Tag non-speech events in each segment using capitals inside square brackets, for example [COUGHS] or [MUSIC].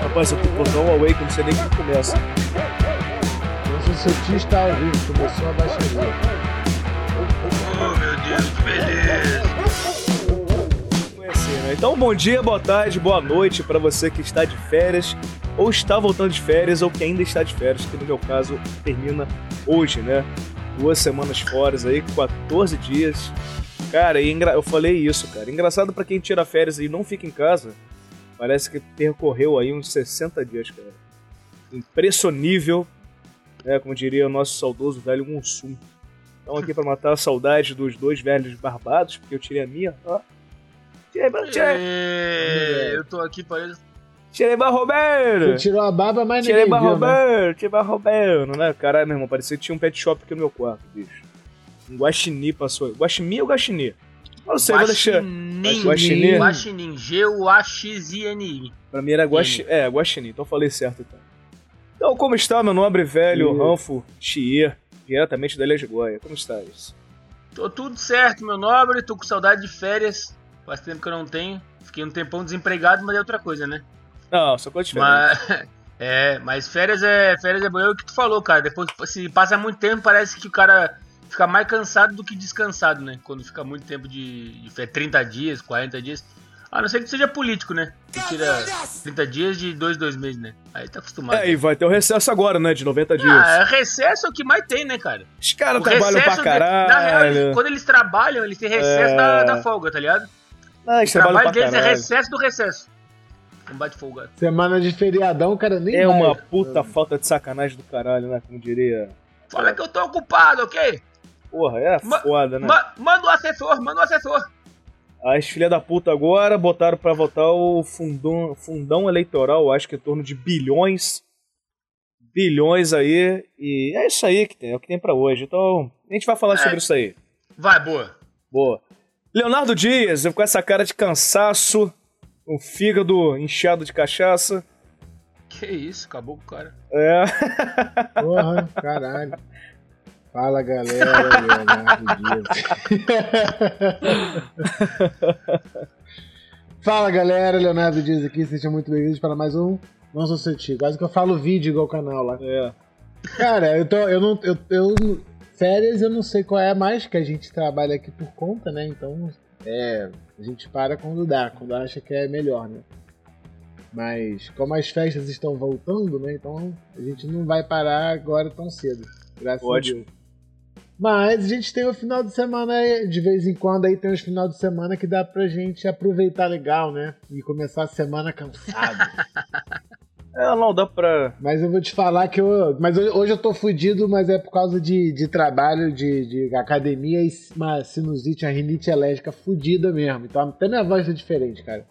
Rapaz, eu que botar um away que eu não sei nem como começa. Nossa, seu tio está ao vivo, começou a baixaria. Oh, meu Deus, que beleza! Conhecer, né? Então, bom dia, boa tarde, boa noite para você que está de férias, ou está voltando de férias, ou que ainda está de férias, que no meu caso termina hoje, né? Duas semanas fora aí, 14 dias. Cara, e engra... eu falei isso, cara. Engraçado para quem tira férias e não fica em casa, parece que percorreu aí uns 60 dias, cara. Impressionível, né? Como diria o nosso saudoso velho Mussum. Então aqui para matar a saudade dos dois velhos barbados, porque eu tirei a minha, ó. Tirei, tirei, É, eu tô aqui para tirei Roberto! Você tirou a barba, mas Tirei ninguém viu, né? Roberto, tirei Roberto, né? Caralho, meu irmão, parecia que tinha um pet shop aqui no meu quarto, bicho. Um guaxinim passou. Guaximi ou guaxinim? Eu não sei, vou deixar. Guaxinim. Guaxinim. Guaxinim. G-U-A-X-I-N-I. Pra mim era guaxi... é, guaxinim, então eu falei certo então. Então, como está, meu nobre velho Ih. Ranfo Chier, diretamente da Ilha de Goia? Como está isso? Tô tudo certo, meu nobre. Tô com saudade de férias. Faz tempo que eu não tenho. Fiquei um tempão desempregado, mas é outra coisa, né? Não, só coisa diferente. Mas, [LAUGHS] é, mas férias é férias é bom. É o que tu falou, cara. Depois, se passa muito tempo, parece que o cara fica mais cansado do que descansado, né? Quando fica muito tempo de, de férias, 30 dias, 40 dias. A não ser que tu seja político, né? Tu tira 30 dias de 2, 2 meses, né? Aí tá acostumado. É, e vai ter o recesso agora, né? De 90 dias. Ah, recesso é o que mais tem, né, cara? Os caras trabalham pra recesso, Na real, caralho. eles- quando eles trabalham, eles têm recesso É. da, da folga, tá ligado? Ah, eles O trabalham trabalho pra deles é caralho. recesso do recesso. Não bate folgado. Semana de feriadão, cara nem É vai. uma puta falta de sacanagem do caralho, né? Como diria. Fala que eu tô ocupado, ok? Porra, é Ma- foda, né? Ma- manda o assessor, manda o assessor. As filha da puta agora botaram pra votar o fundão, fundão eleitoral, acho que em torno de bilhões. Bilhões aí. E é isso aí que tem, é o que tem pra hoje. Então, a gente vai falar É. sobre isso aí. Vai, boa. Boa. Leonardo Dias, com essa cara de cansaço, um fígado inchado de cachaça. Que isso, acabou com o cara. É. Porra, caralho. Fala, galera. Leonardo Dias. Fala, galera. Leonardo Dias aqui. Sejam muito bem-vindos para mais um Não Sou Seu Tio. Quase que eu falo vídeo igual o canal lá. é. Cara, eu tô. Eu não. Eu, eu- férias eu não sei qual é mais, que a gente trabalha aqui por conta, né? Então, é. A gente para quando dá, quando acha que é melhor, né? Mas como as festas estão voltando, né? Então a gente não vai parar agora tão cedo. Graças Ótimo. a Deus. Mas a gente tem o final de semana, de vez em quando aí tem os final de semana que dá pra gente aproveitar legal, né? E começar a semana cansado. [LAUGHS] É, não dá pra. Mas eu vou te falar que eu. Mas hoje eu tô fudido, mas é por causa de, de trabalho, de, de academia e uma sinusite, uma rinite alérgica fudida mesmo. Então até minha voz é diferente, cara.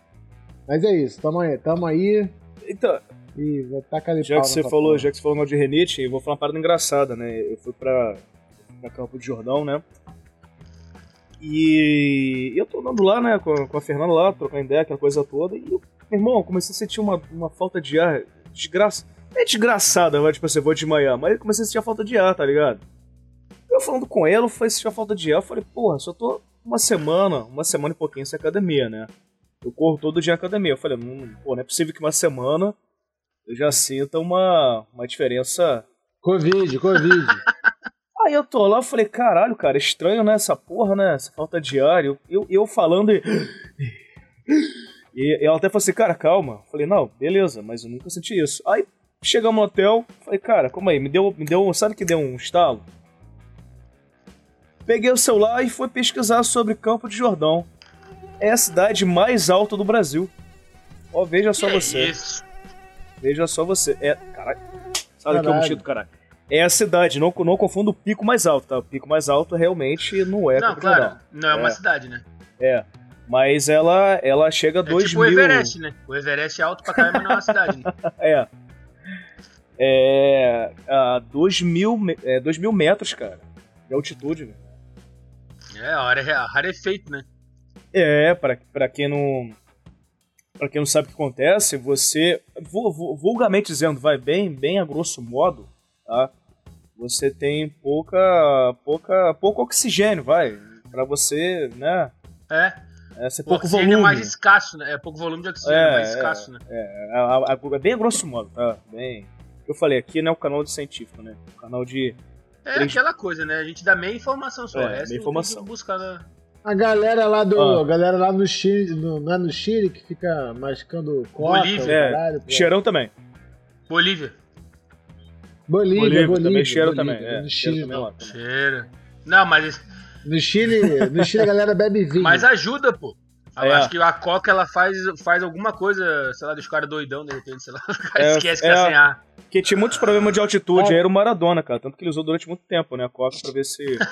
Mas é isso, tamo aí, tamo aí Então, e vou tacar ali já pau que você falou, porra. já que você falou mal de renite, eu vou falar uma parada engraçada, né? Eu fui pra, pra Campo de Jordão, né? E eu tô andando lá, né, com, a Fernanda lá, trocando ideia, aquela coisa toda, e eu, meu irmão, comecei a sentir uma, uma falta de ar desgraça. É desgraçada, vai, tipo assim, vou desmaiar, mas eu comecei a sentir a falta de ar, tá ligado? Eu falando com ela, eu falei, sentir a falta de ar, eu falei, porra, só tô uma semana, uma semana e pouquinho sem academia, né? Eu corro todo dia na academia. Eu falei, não, pô, não é possível que uma semana eu já sinta uma, uma diferença. Covid, Covid. Aí eu tô lá, eu falei, caralho, cara, estranho, né? Essa porra, né? Essa falta de ar. Eu, eu, eu falando e... e. ela até falou assim, cara, calma. Eu falei, não, beleza, mas eu nunca senti isso. Aí chegamos no hotel, falei, cara, calma aí, me deu, me deu. Sabe que deu um estalo? Peguei o celular e fui pesquisar sobre Campo de Jordão. É a cidade mais alta do Brasil. Ó, veja só Que você. Isso. Veja só você. É. Caralho. Sabe que é o motivo do caralho? É a cidade, não, não confunda o pico mais alto, tá? O pico mais alto realmente não é Não, claro. Não é uma É. cidade, né? É. Mas ela, ela chega a É 2 tipo o mil. Everest, né? O Everest é alto pra caramba, não é uma cidade, né? [LAUGHS] É. É. A 2 mil, é, dois mil metros, cara. De altitude, né? É, a área, a área é feito, né? É, pra, pra quem não. Pra quem não sabe o que acontece, você. vu- vu- Vulgarmente dizendo, vai bem, bem a grosso modo, tá? Você tem pouca. pouca. pouco oxigênio, vai. Pra você, né? É. É O pouco oxigênio volume. é mais escasso, né? É pouco volume de oxigênio, É, mais é. escasso, né? É, a, a, a- é bem grosso modo, tá? Bem. Eu falei, aqui não é o canal de científico, né? O canal de. É Três- aquela coisa, né? A gente dá meia informação só. É, Essa meia informação. buscar na... A galera lá do. Ah. A galera lá no Chile, no, não é no Chile que fica mascando coca, Bolívia. o É, caralho. Cheirão também. Bolívia. Bolívia, Bolívia, Bolívia, também cheiro Bolívia. também. É, no cheiro Chile também não. Cheiro. Não, mas, No Chile, no Chile a galera bebe vinho. mas ajuda, pô. Eu É. acho que a Coca ela faz, faz alguma coisa, sei lá, dos caras doidão, de repente, sei lá. [LAUGHS] O cara É, esquece que é. tá sem ar. Porque tinha muitos problemas de altitude, É. aí era o Maradona, cara. Tanto que ele usou durante muito tempo, né? A Coca pra ver se. [LAUGHS]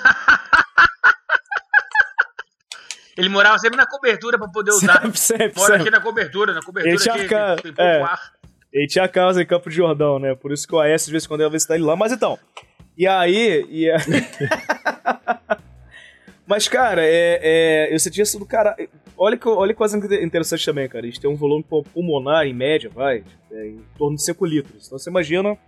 Ele morava sempre na cobertura pra poder usar. sempre, sempre, Mora aqui sempre. na cobertura, na cobertura Ele tinha aqui, ficar- tem, tem pouco é. ar. Ele tinha casa em Campo de Jordão, né? Por isso que o AS, de vez em quando, ia visitar ele lá. Mas então. E aí. E a- [LAUGHS] Mas, cara, é, é, eu sentia isso do cara. Olha que, olha que coisa interessante também, cara. A gente tem um volume pu- pulmonar, em média, vai, é, em torno de 5 litros. Então você imagina.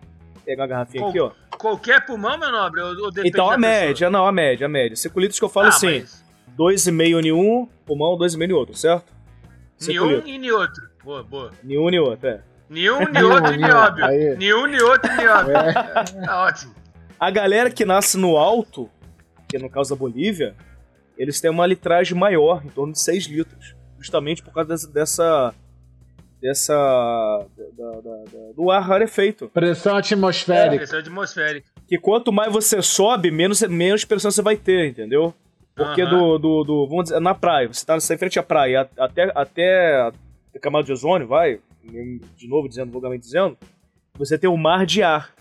Pegar uma garrafinha aqui, ó. Qualquer pulmão, meu nobre, ou, ou Então a média, não, a média, a média. 5 litros que eu falo pessoa? assim: mas 2,5 em um, pulmão, 2,5 em outro, certo? Nenhum e nem outro. Boa, boa. Nenhum nem outro, é. Nenhum, nem outro, nem óbvio. Nenhum, nem outro, nem óbvio. Tá ótimo. A galera que nasce no alto, que é no caso da Bolívia, eles têm uma litragem maior, em torno de 6 litros. Justamente por causa dessa. dessa. da- da- da- do ar rarefeito. Pressão atmosférica. Pressão atmosférica. Que quanto mais você sobe, menos, menos pressão você vai ter, entendeu? Porque do, do, do- Vamos dizer, na praia, você tá em frente à praia, até, até a camada de ozônio, vai, de novo dizendo, vulgarmente dizendo, você tem um mar de ar.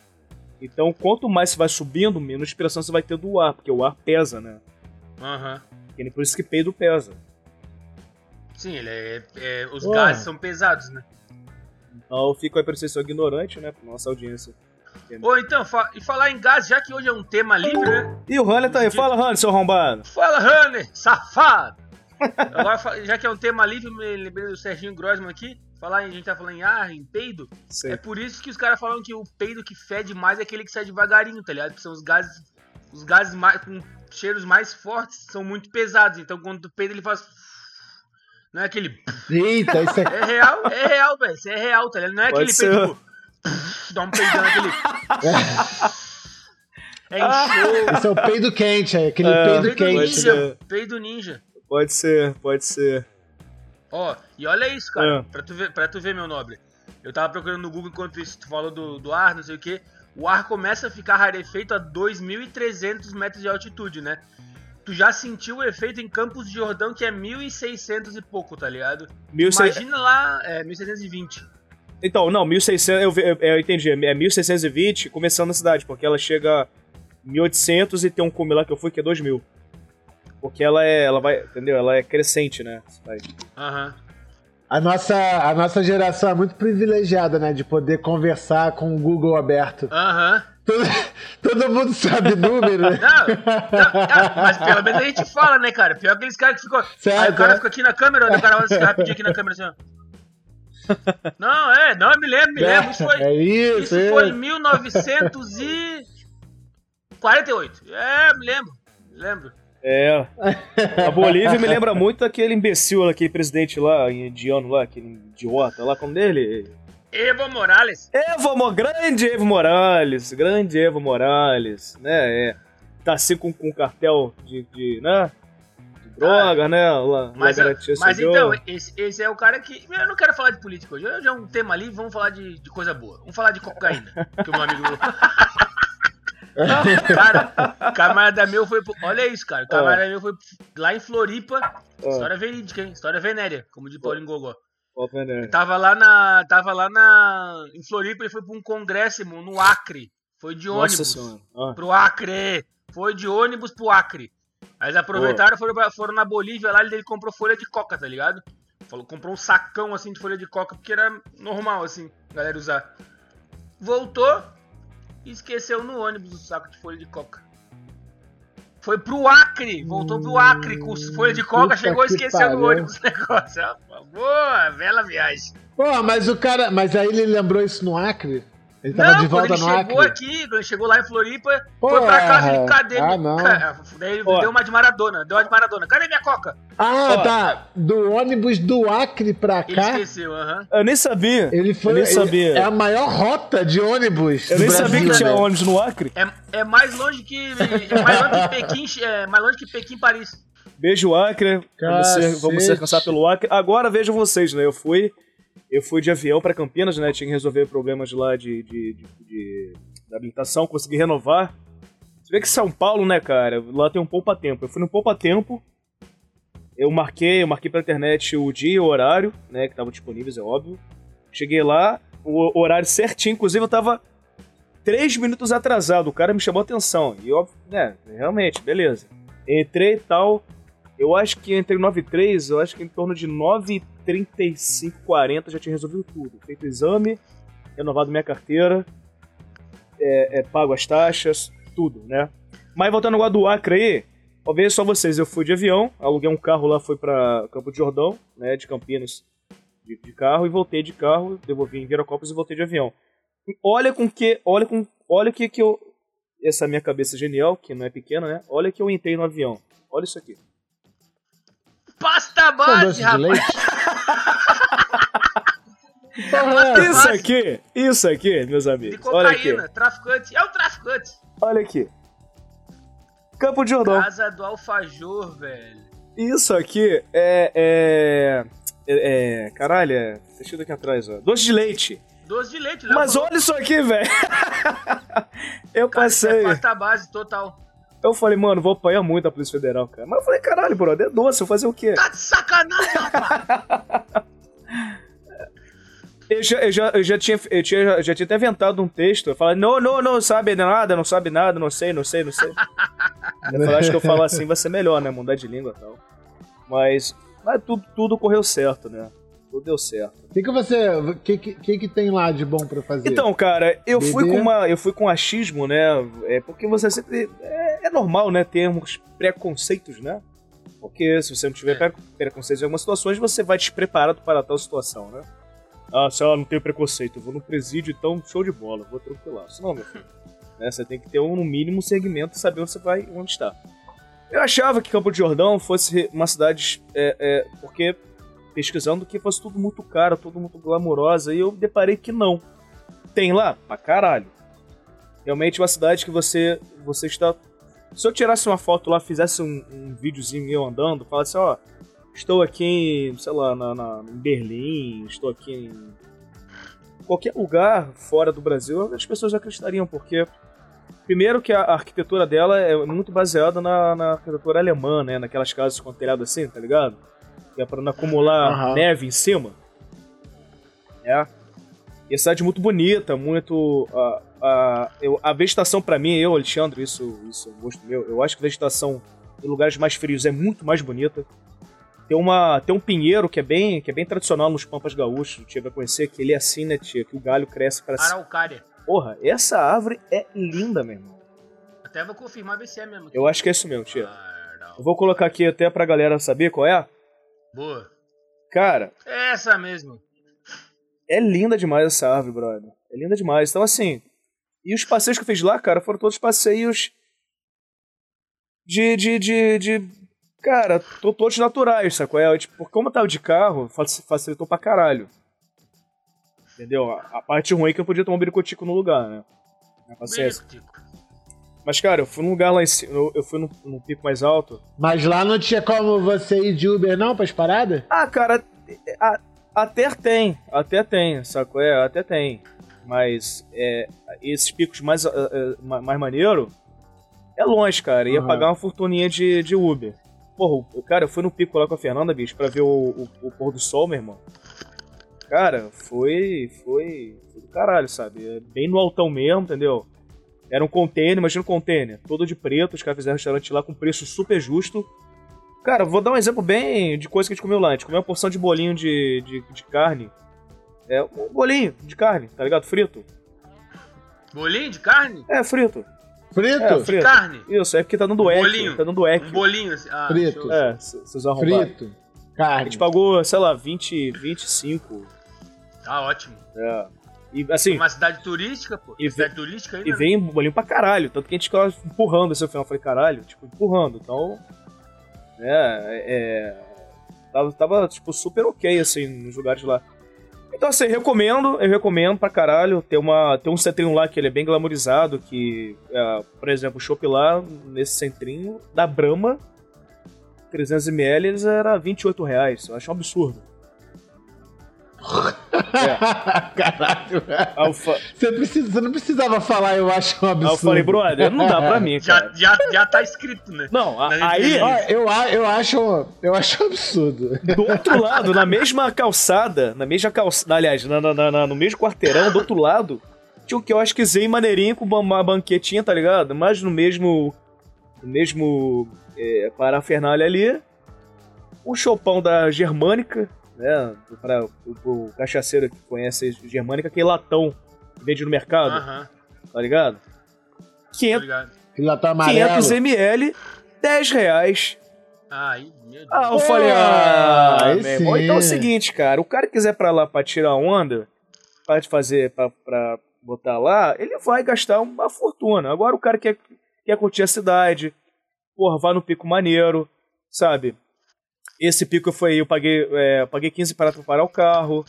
Então, quanto mais você vai subindo, menos pressão você vai ter do ar, porque o ar pesa, né? Aham. E por isso que peido pesa. Sim, ele é, é- os Ué. gases são pesados, né? Então, eu fico aí pra são ignorante, né? Pra nossa audiência. Ou então, fa- e falar em gás, já que hoje é um tema livre, né? E o Hanner tá aí. Fala, Hanner, seu arrombado. Fala, Hanner, safado! Agora, já que é um tema livre, me lembrei do Serginho Grossman aqui. Falar, em- a gente tá falando em ar, em peido. Sei. É por isso que os caras falam que o peido que fede mais é aquele que sai devagarinho, tá ligado? Que são os gases. Os gases mais, com cheiros mais fortes são muito pesados. Então quando tu peida, ele faz. Não é aquele. Eita, isso é. [LAUGHS] É real, é real, velho. Isso é real, tá ligado? Não é Pode aquele ser. peido tipo. Dá um peidão, aquele. [LAUGHS] É enxergo. Isso é o peido quente, é aquele É, peido Peido quente. ninja, ser. peido ninja. Pode ser, pode ser. Ó, e olha isso, cara, É. pra, tu ver, pra tu ver, meu nobre. Eu tava procurando no Google enquanto isso, tu falou do, do ar, não sei o que. O ar começa a ficar rarefeito a 2.300 metros de altitude, né? Tu já sentiu o efeito em Campos de Jordão, que é 1.600 e pouco, tá ligado? 1600 Imagina lá, é, 1.620. Então, não, 1600, eu, eu, eu entendi, é 1620 começando na cidade, porque ela chega 1800 e tem um cume lá que eu fui que é 2000. Porque ela é, ela vai, entendeu? Ela é crescente, né? Aham. A nossa, a nossa geração é muito privilegiada, né? De poder conversar com o Google aberto. Aham. Todo, [LAUGHS] todo mundo sabe número, né? Não, não, mas pelo menos a gente fala, né, cara? Pior aqueles caras que ficam. Certo, aí o cara é. fica aqui na câmera, olha o cara vai ficar rapidinho aqui na câmera assim, ó. Não, é, não, eu me lembro, me lembro. Isso foi, É isso, isso é. foi em 1948. É, me lembro, me lembro. É. A Bolívia me lembra [LAUGHS] muito daquele imbecil, aquele presidente lá, indiano lá, aquele idiota lá, como dele? Evo Morales. Evo, grande Evo Morales, grande Evo Morales, né? É, tá assim com, com cartel de, de, né? De droga, né? Lá, Mas, lá mas então, esse, esse é o cara que. Eu não quero falar de política hoje. Hoje é um tema ali, vamos falar de, de coisa boa. Vamos falar de cocaína. [LAUGHS] que o meu amigo. [LAUGHS] cara, camarada meu foi. pro- Olha isso, cara. O camarada meu foi lá em Floripa. História verídica, hein? História venérea, como de Paulinho Gogó. Tava lá na. Tava lá na. Em Floripa, ele foi pra um congresso, irmão, no Acre. Foi de ônibus. Ah, Pro Acre. Foi de ônibus pro Acre. Aí eles aproveitaram, foram, pra- foram na Bolívia lá, ele comprou folha de coca, tá ligado? Falou, comprou um sacão assim de folha de coca, porque era normal, assim, a galera usar. Voltou e esqueceu no ônibus o saco de folha de coca. Foi pro Acre, voltou pro Acre com folha de coca, Puta chegou e que esqueceu no pariu. ônibus o negócio. Ah, Boa, bela viagem. Pô, mas o cara. Mas aí ele lembrou isso no Acre? Ele tava não, de volta quando ele no chegou Acre. aqui, quando ele chegou lá em Floripa, Porra. foi pra casa, ele, cadê Ah, não. Cara, [LAUGHS] Daí ele Ó. deu uma de Maradona, deu uma de Maradona. Cadê minha coca? Ah, Ó. tá. Do ônibus do Acre pra Ele cá. esqueceu, aham. Eu nem sabia. Ele foi. Eu nem ele- sabia. É a maior rota de ônibus. Eu do nem sabia Brasil, que tinha né? ônibus no Acre. É, é mais longe que. É mais longe que Pequim, é mais longe que Pequim Paris. Beijo, Acre. Vamos ser, vamos ser alcançados pelo Acre. Agora vejam vocês, né? Eu fui, eu fui de avião pra Campinas, né? Tinha que resolver problemas lá de, de, de, de- de habilitação, consegui renovar. Você vê que São Paulo, né, cara? Lá tem um poupa-tempo. Eu fui no poupa-tempo. Eu marquei, eu marquei pela internet o dia e o horário, né? Que estavam disponíveis, é óbvio. Cheguei lá, o horário certinho. Inclusive, eu tava três minutos atrasado. O cara me chamou atenção. E óbvio, né? Realmente, beleza. Entrei e tal. Eu acho que entre 9 e 3, eu acho que em torno de 9 e 35, 40 já tinha resolvido tudo. Feito o exame, renovado minha carteira, é, é, pago as taxas, tudo, né? Mas voltando agora do Acre aí, veja só vocês, eu fui de avião, aluguei um carro lá, fui pra Campo de Jordão, né, de Campinas, de, de carro, e voltei de carro, devolvi em Viracopos e voltei de avião. Olha com que, olha com, olha que que eu, essa minha cabeça genial, que não é pequena, né? Olha que eu entrei no avião. Olha isso aqui. Pasta São base, rapaz. [LAUGHS] porra é? Isso aqui, isso aqui, meus De amigos. Olha aqui, cocaína, traficante. É o traficante. olha aqui. Campo de Jordão. Casa do Alfajor, velho. Isso aqui é. É. é, é caralho, é. Deixa eu aqui atrás, ó. Doce de leite. Doce de leite, Léo Mas falou. olha isso aqui, velho. [LAUGHS] eu Cara, isso passei. É pasta base total. Eu falei, mano, vou apanhar muito a Polícia Federal, cara. Mas eu falei, caralho, brother, é doce, eu vou fazer o quê? Tá de sacanagem, rapaz. [LAUGHS] Eu já, eu já, eu já tinha, eu tinha, eu já tinha até inventado um texto. Eu falei, não, não, não sabe nada, não sabe nada, não sei, não sei, não sei. [LAUGHS] eu falei, acho que eu falar assim vai ser melhor, né? Mudar de língua e tal. Mas, mas tudo, tudo correu certo, né? Tudo deu certo. O que, que você. O que, que, que tem lá de bom pra fazer? Então, cara, eu fui com uma, eu fui com achismo, né? É porque você sempre é, é normal, né, termos preconceitos, né? Porque se você não tiver É. pre- preconceitos em algumas situações, você vai despreparado para tal situação, né? Ah, sei lá, não tenho preconceito, eu vou no presídio, então show de bola, vou tranquilaço. Não, meu filho. [LAUGHS] Né, você tem que ter um, no mínimo um segmento e saber onde você vai, onde está. Eu achava que Campo de Jordão fosse uma cidade, é, é, porque pesquisando que fosse tudo muito caro, tudo muito glamourosa, e eu deparei que não. Tem lá? Pra caralho. Realmente é uma cidade que você, você está. Se eu tirasse uma foto lá, fizesse um, um videozinho eu andando, falasse, ó, estou aqui em, sei lá, na, na- em Berlim, estou aqui em qualquer lugar fora do Brasil, as pessoas acreditariam, porque primeiro que a arquitetura dela é muito baseada na, na arquitetura alemã, né? Naquelas casas com telhado assim, tá ligado? Que é pra não acumular Aham. neve em cima. É. E a cidade muito bonita, muito. A, a, eu, a vegetação pra mim, eu, Alexandre, isso, isso é um gosto meu, eu acho que a vegetação em lugares mais frios é muito mais bonita. Tem, uma, tem um pinheiro que é bem, que é bem tradicional nos Pampas Gaúchos, tia vai conhecer, que ele é assim, né, tia? Que o galho cresce para cima. Araucária. Porra, essa árvore é linda, meu irmão. Até vou confirmar ver se é mesmo. Eu acho que é isso mesmo, tia. Ah. Eu vou colocar aqui até pra galera saber qual é. Boa. Cara, É essa mesmo. é linda demais essa árvore, brother. É linda demais. Então, assim. E os passeios que eu fiz lá, cara, foram todos passeios. De. de. de. de cara, to- todos naturais, sacou? É, tipo, como eu tava de carro, faci- facilitou pra caralho. Entendeu? A, a parte ruim é que eu podia tomar um biricotico no lugar, né? Na paciência. Mas, cara, eu fui num lugar lá em cima. Eu, eu fui num, num pico mais alto. Mas lá não tinha como você ir de Uber, não, pras paradas? Ah, cara, a- até tem, até tem, saco? É, até tem. Mas é, esses picos mais, ma- mais maneiro é longe, cara. Ia Aham. pagar uma fortuninha de, de Uber. Porra, o- cara, eu fui no pico lá com a Fernanda, bicho, pra ver o, o, o pôr do sol, meu irmão. Cara, foi. Foi. Foi do caralho, sabe? É Bem no altão mesmo, entendeu? Era um container, imagina um container, todo de preto, os caras fizeram um restaurante lá com preço super justo. Cara, vou dar um exemplo bem de coisa que a gente comeu lá. A gente comeu uma porção de bolinho de, de, de carne. É, um bolinho de carne, tá ligado? Frito. Bolinho de carne? É, frito. Frito? É, frito. Carne. Isso, é porque tá dando eco. Bolinho. Tá dando eco. Um bolinho assim. Ah, Frito. show. É, vocês arrombaram. Frito. A Carne. gente pagou, sei lá, 20, 25. Tá ótimo. É. E assim, Uma cidade turística, pô. E cidade turística ainda. e né? vem bolinho pra caralho. Tanto que a gente ficava empurrando esse final. Eu falei, caralho, tipo, empurrando. Então. É. é tava, tava, tipo, super ok, assim, nos lugares lá. Então, assim, recomendo, eu recomendo pra caralho. Tem, uma, tem um centrinho lá que ele é bem glamorizado, que, é, por exemplo, o chopp lá, nesse centrinho, da Brahma, 300ml, eles era 28 reais. Eu acho um absurdo. [LAUGHS] Caralho. Eu, fa- Você, precisa, você não precisava falar, eu acho um aí absurdo. eu falei, brother, não dá pra mim. Já, já, já tá escrito, né? Não, a- aí, eu, a- eu, acho, eu acho um absurdo. do outro lado, na mesma calçada, na mesma calçada, aliás, na, na- na- no mesmo quarteirão, do outro lado, tinha um quiosquezinho maneirinho com uma banquetinha, tá ligado? Mas no mesmo, no mesmo é, parafernália ali, o chopão da Germânica, né? Para o, o cachaceiro que conhece a Germânica, que é latão, que vende no mercado, Aham, tá ligado? tô 500, ligado. Filho tá amarelo. 500 ml, 10 reais. Ah, aí, meu Deus. Ah, eu falei, ah, meu irmão. Então é o seguinte, cara, o cara que quiser pra lá pra tirar onda, pra fazer, pra, pra botar lá, ele vai gastar uma fortuna. Agora o cara quer, quer curtir a cidade, porra, vai no pico maneiro, sabe? Esse pico foi, eu paguei, é, eu paguei 15 para parar o carro,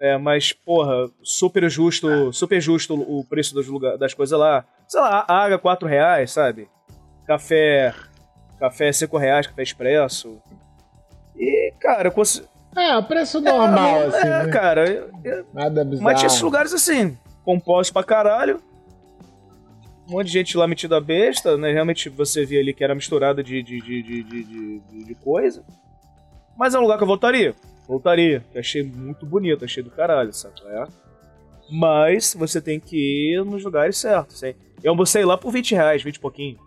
é, mas, porra, super justo, super justo o preço dos lugar, das coisas lá. Sei lá, água 4 reais, sabe? Café, café 5 reais, café expresso. E, cara, eu consigo. É, preço normal, é, assim. é, né? cara, eu- eu- Nada bizarro. mas tinha esses lugares assim, compostos pra caralho. Um monte de gente lá metida a besta, né? Realmente você via ali que era misturada de, de, de, de, de, de- de coisa. Mas é um lugar que eu voltaria. Voltaria. Eu achei muito bonito, achei do caralho, sabe? É. Mas você tem que ir nos lugares certos. hein? Eu almocei lá por 20 reais, 20 e pouquinho.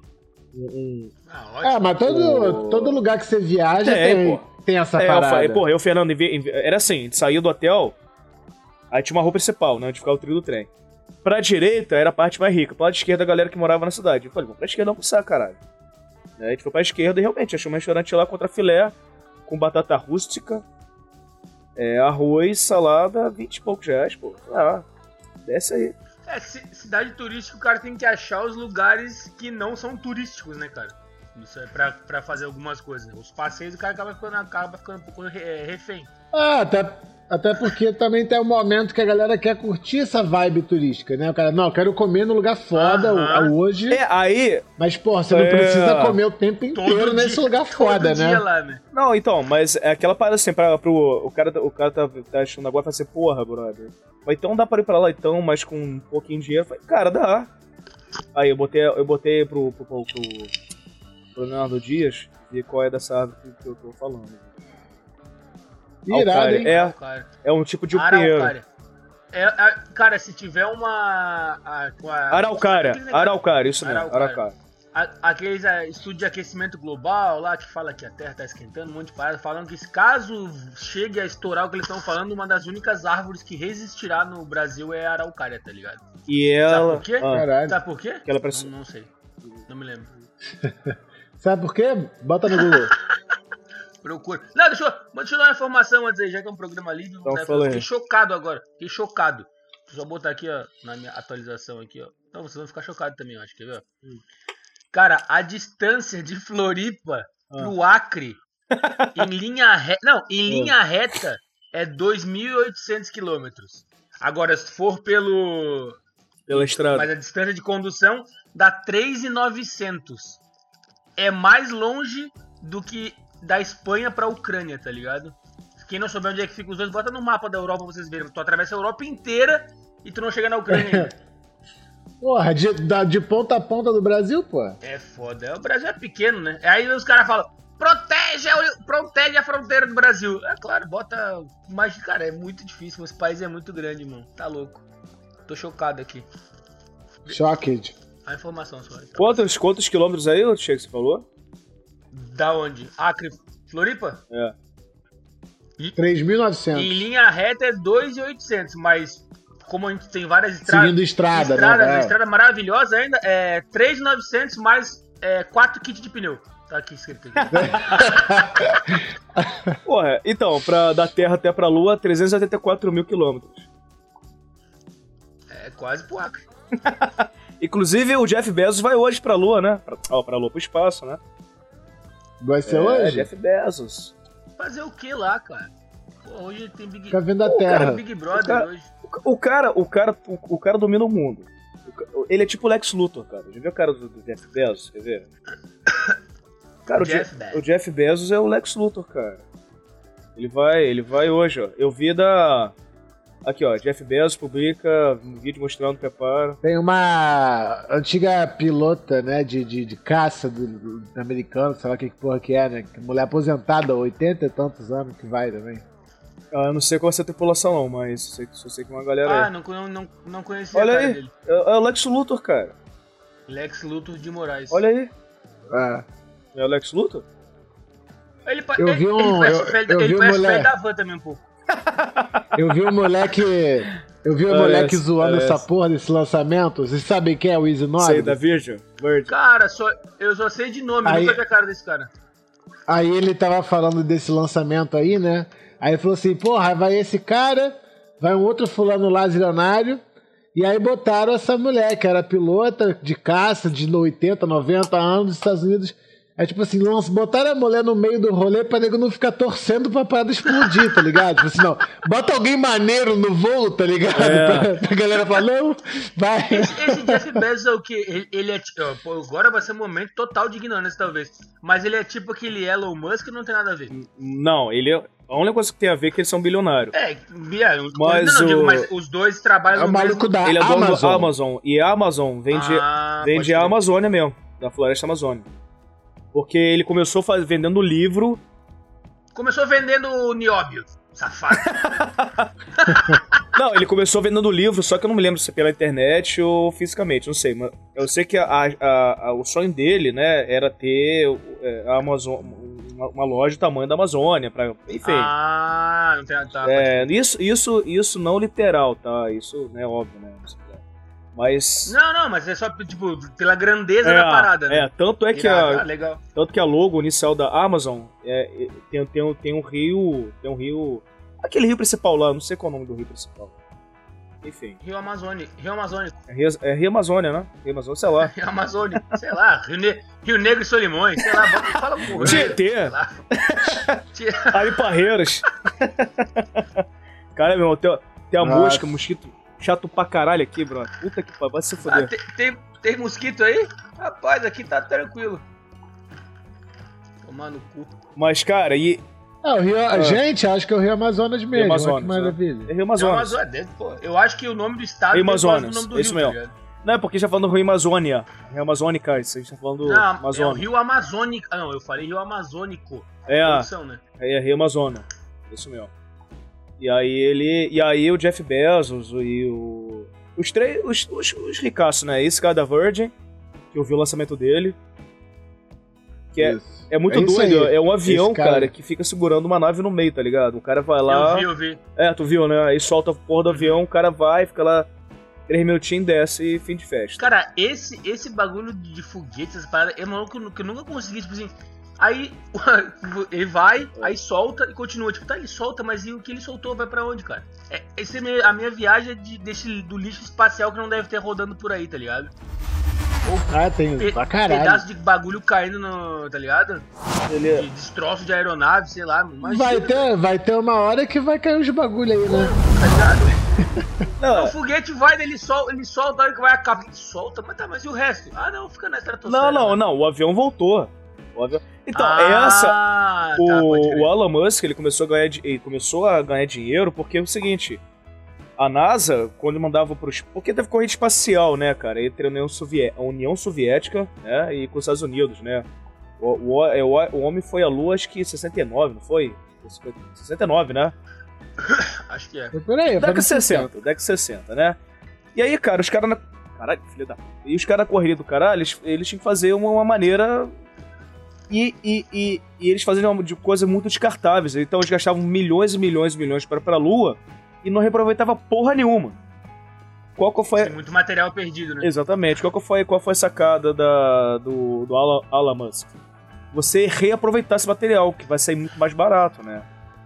Um, um- Ah, ótimo. É, mas todo, todo lugar que você viaja Tem, tem, tem essa É, eu parada. falei, porra, eu, Fernando, era assim, a gente saía do hotel, aí tinha uma rua principal, né, onde ficava o trio do trem. Pra direita era a parte mais rica, pra lado esquerda a galera que morava na cidade. Eu falei, vamos pra esquerda almoçar, caralho. Aí a gente foi pra esquerda e realmente achou um restaurante lá contra filé, com batata rústica, é, arroz, salada, 20 e poucos reais, pô. Ah, desce aí. É, ci- cidade turística, o cara tem que achar os lugares que não são turísticos, né, cara? Isso é pra, pra fazer algumas coisas. Os passeios o cara acaba ficando, acaba ficando um pouco é, refém. Ah, até, até porque também tem um momento que a galera quer curtir essa vibe turística, né? O cara, não, eu quero comer no lugar foda Aham. hoje, É, aí. mas, pô, você não É. precisa comer o tempo inteiro Todo nesse dia- lugar foda, né? lá, né? Não, então, mas é aquela parada assim, pra, pro, o cara, o cara tá, tá achando agora e fala assim, porra, brother. Mas então dá pra ir pra lá então, mas com um pouquinho de dinheiro. Eu falei, cara, dá. Aí eu botei, eu botei pro, pro, pro, pro, Leonardo Dias ver qual é dessa árvore que eu tô falando. Irado, hein? É, é um tipo de pinheiro. Araucária. É, a- cara, se tiver uma. A, a- Araucária, Araucária, isso mesmo, Araucária. Aqueles é, estudos de aquecimento global lá que fala que a Terra tá esquentando, um monte de parada, falando que se caso chegue a estourar o que eles estão falando, uma das únicas árvores que resistirá no Brasil é a Araucária, tá ligado? E ela. por quê? Ah. Sabe por quê? que ela parece- Não, não sei. Não me lembro. [LAUGHS] Sabe por quê? Bota no Google. [LAUGHS] Procura. Não, deixa eu, deixa eu dar uma informação antes aí, já que é um programa livre. Então né? Fiquei chocado agora. Fiquei chocado. Deixa eu só botar aqui, ó, na minha atualização aqui, ó. Não, vocês vão ficar chocados também, eu acho, quer ver? ó? Cara, a distância de Floripa pro Acre em linha reta. Não, em linha reta é 2.800 quilômetros. Agora, se for pelo. pela estrada. Mas a distância de condução dá 3,900. É mais longe do que da Espanha pra Ucrânia, tá ligado? Quem não souber onde é que fica os dois, bota no mapa da Europa pra vocês verem. Tu atravessa a Europa inteira e tu não chega na Ucrânia ainda. [LAUGHS] Porra, de, da- de ponta a ponta do Brasil, pô. É foda. O Brasil é pequeno, né? Aí os caras falam, protege a, protege a fronteira do Brasil. É claro, bota. Mas, cara, é muito difícil. Esse país é muito grande, mano. Tá louco. Tô chocado aqui. Shocked. A informação só. Quantos, quantos quilômetros aí, Che, que você falou? Da onde? Acre, Floripa? É. Em 3.900. linha reta é 2,800, mas como a gente tem várias estradas, Seguindo estrada, estrada, né? É. estrada maravilhosa ainda, é 3,900 mais é, 4 kits de pneu. Tá aqui escrito aqui. [LAUGHS] Porra, então, pra, da Terra até pra Lua, 384 mil quilômetros. É quase pro Acre. [LAUGHS] Inclusive, o Jeff Bezos vai hoje pra Lua, né? Pra, ó, pra Lua, pro espaço, né? Vai ser é, hoje? Jeff Bezos. Fazer o que lá, cara? Pô, hoje tem Big, Fica vendo a Pô, Terra. cara, Big Brother O cara- hoje. O cara, o cara, o, o cara domina o mundo. O Ele é tipo o Lex Luthor, cara. Já viu o cara do, do Jeff Bezos? Quer ver? Cara, o Jeff Jeff, Bezos. o Jeff Bezos é o Lex Luthor, cara. Ele vai, ele vai hoje, ó. Eu vi da. Aqui, ó. Jeff Bezos publica um vídeo mostrando o preparo. Tem uma antiga pilota, né, de, de, de caça do, do- do americano, sei lá que porra que é, né? que Mulher aposentada, 80 e tantos anos que vai também. Ah, eu não sei qual é essa tripulação, não, mas só sei, só sei que uma galera Ah, aí. não, não, não, não conhecia Olha a cara aí. dele. É, é o Lex Luthor, cara. Lex Luthor de Moraes. Olha aí. Ah, É o Lex Luthor? Ele, pa- Eu ele, vi um- ele parece eu- eu ele parece mulher. da van também um pouco. Eu vi o moleque. Eu vi o Parece, moleque zoando parece. essa porra desse lançamento. Vocês sabem quem é o Easy Sei, Nobre? da Virgin. Virgin. Cara, só, eu só sei de nome, Aí- nunca vi a cara desse cara. Aí ele tava falando desse lançamento aí, né? Aí ele falou assim, porra, vai esse cara, vai um outro fulano lá zilionário, e aí botaram essa mulher, que era pilota de caça de 80, 90 anos dos Estados Unidos. É tipo assim, lança- botaram a mulher no meio do rolê pra nego não ficar torcendo pra parada explodir, tá ligado? Tipo assim, não, bota alguém maneiro no voo, tá ligado? É. Pra, pra galera falar, não, vai. Esse, esse Jeff Bezos é o que? Ele, ele é. ti- ó, pô, agora vai ser um momento total de ignorância, talvez. Mas ele é tipo aquele Elon Musk que não tem nada a ver. Não, ele é. A única coisa que tem a ver é que eles são bilionários. É, eu- Mas não, não, digo, o- mas os dois trabalham É o maluco mesmo... da ele é dono Amazon. da Amazon. E a Amazon vende, Ah, vende a. Amazônia mesmo, da floresta amazônica. Porque ele começou faz- vendendo livro. Começou vendendo Nióbio, safado. [LAUGHS] Não, ele começou vendendo livro, só que eu não me lembro se é pela internet ou fisicamente, não sei. Mas eu sei que a- a- a- o sonho dele, né, era ter é, a Amazon, uma, loja do tamanho da Amazônia, pra, enfim. Ah, não tem. Tá, É, isso, isso, isso não literal, tá? Isso, né, óbvio, né? Mas. Não, não, mas é só, tipo, pela grandeza é, da parada, né? é, tanto é que a, ah, legal. Tanto que a logo inicial da Amazon é, é- tem, tem, um- tem um rio. Tem um rio. Aquele rio principal lá, não sei qual é o nome do rio principal. Enfim. Rio Amazônico, Rio Amazônico, É Rio, é rio Amazônia, né? Rio Amazônia, sei lá. [LAUGHS] Rio Amazônico, sei lá, Rio, ne Rio Negro e Solimões, sei lá, bota- fala porra. Tietê, Ari [LAUGHS] Parreiras. [LAUGHS] Cara, meu irmão, tem, tem a Nossa. mosca, mosquito chato pra caralho aqui, bro. Puta que pariu, vai se Ah, fuder. tem, tem, tem mosquito aí? Rapaz, aqui tá tranquilo. Tomar no cu. Mas, cara, e. É, o Rio, Gente, acho que é o Rio Amazonas mesmo. olha Amazonas, que né? maravilha. É Rio Rio Amazonas. Amazonas, pô, eu acho que o nome do estado Rio Amazonas, o nome do rio, tá mesmo. ligado? Não é porque a gente tá falando Rio Amazônia. Rio Amazônica, isso a gente tá falando Não, é o Amazônia. Rio Amazônico. Ah, não, eu falei Rio Amazônico. É, Produção, né? É Rio Amazônia. Isso mesmo. E aí ele. E aí o Jeff Bezos e o. Os três. Os, os, os ricaços, né? Esse cara da Virgin, que eu vi o lançamento dele. Que é, Isso. é muito É doido. É um avião, cara- cara... que fica segurando uma nave no meio, tá ligado? O cara vai lá. Eu vi, eu vi. É, tu viu, né? Aí solta a porra do avião, o cara vai, fica lá. Três minutinhos, desce e fim de festa. Cara, esse, esse bagulho de, de foguete, essas paradas, é maluco que eu nunca consegui, tipo assim. Aí [LAUGHS] ele vai, aí solta e continua. Tipo, tá, ele solta, mas e o que ele soltou vai pra onde, cara? É, esse é a minha viagem é de, desse, do lixo espacial que não deve ter rodando por aí, tá ligado? Ah, tem Pe- pra caralho. pedaço de bagulho caindo no. tá ligado? Ele é- De destroço de aeronave, sei lá. Imagina, Vai ter, vai ter uma hora que vai cair uns bagulho aí, né? tá ligado? [LAUGHS] Não, O foguete vai, ele solta, ele solta, a hora que vai acabar. Ele solta, mas tá, mas e o resto? Ah, não, fica na não, estratosfera. não, né? não. O avião voltou. O avião... Então, Ah, essa. tá, o, o Elon Musk ele começou a ganhar ele começou a ganhar dinheiro porque é o seguinte a NASA quando mandava para os porque teve corrida espacial né cara entre a União, Sovié- a União Soviética né e com os Estados Unidos né o, o, é, o, o homem foi à Lua acho que em 69 não foi 69 né [LAUGHS] Acho que é. Foi por aí. foi década no de 60 década de 60 né e aí cara os caras na... caralho filho da e os caras na corrida do caralho eles, eles tinham que fazer uma, uma maneira e, e, e, e eles faziam uma de coisas muito descartáveis. Então eles gastavam milhões e milhões e milhões para para a Lua e não reaproveitava porra nenhuma. Qual que foi Tem muito material perdido, né? exatamente? Qual que foi qual foi a sacada da do do Alan, Alan Musk? Você reaproveitar esse material que vai sair muito mais barato, né?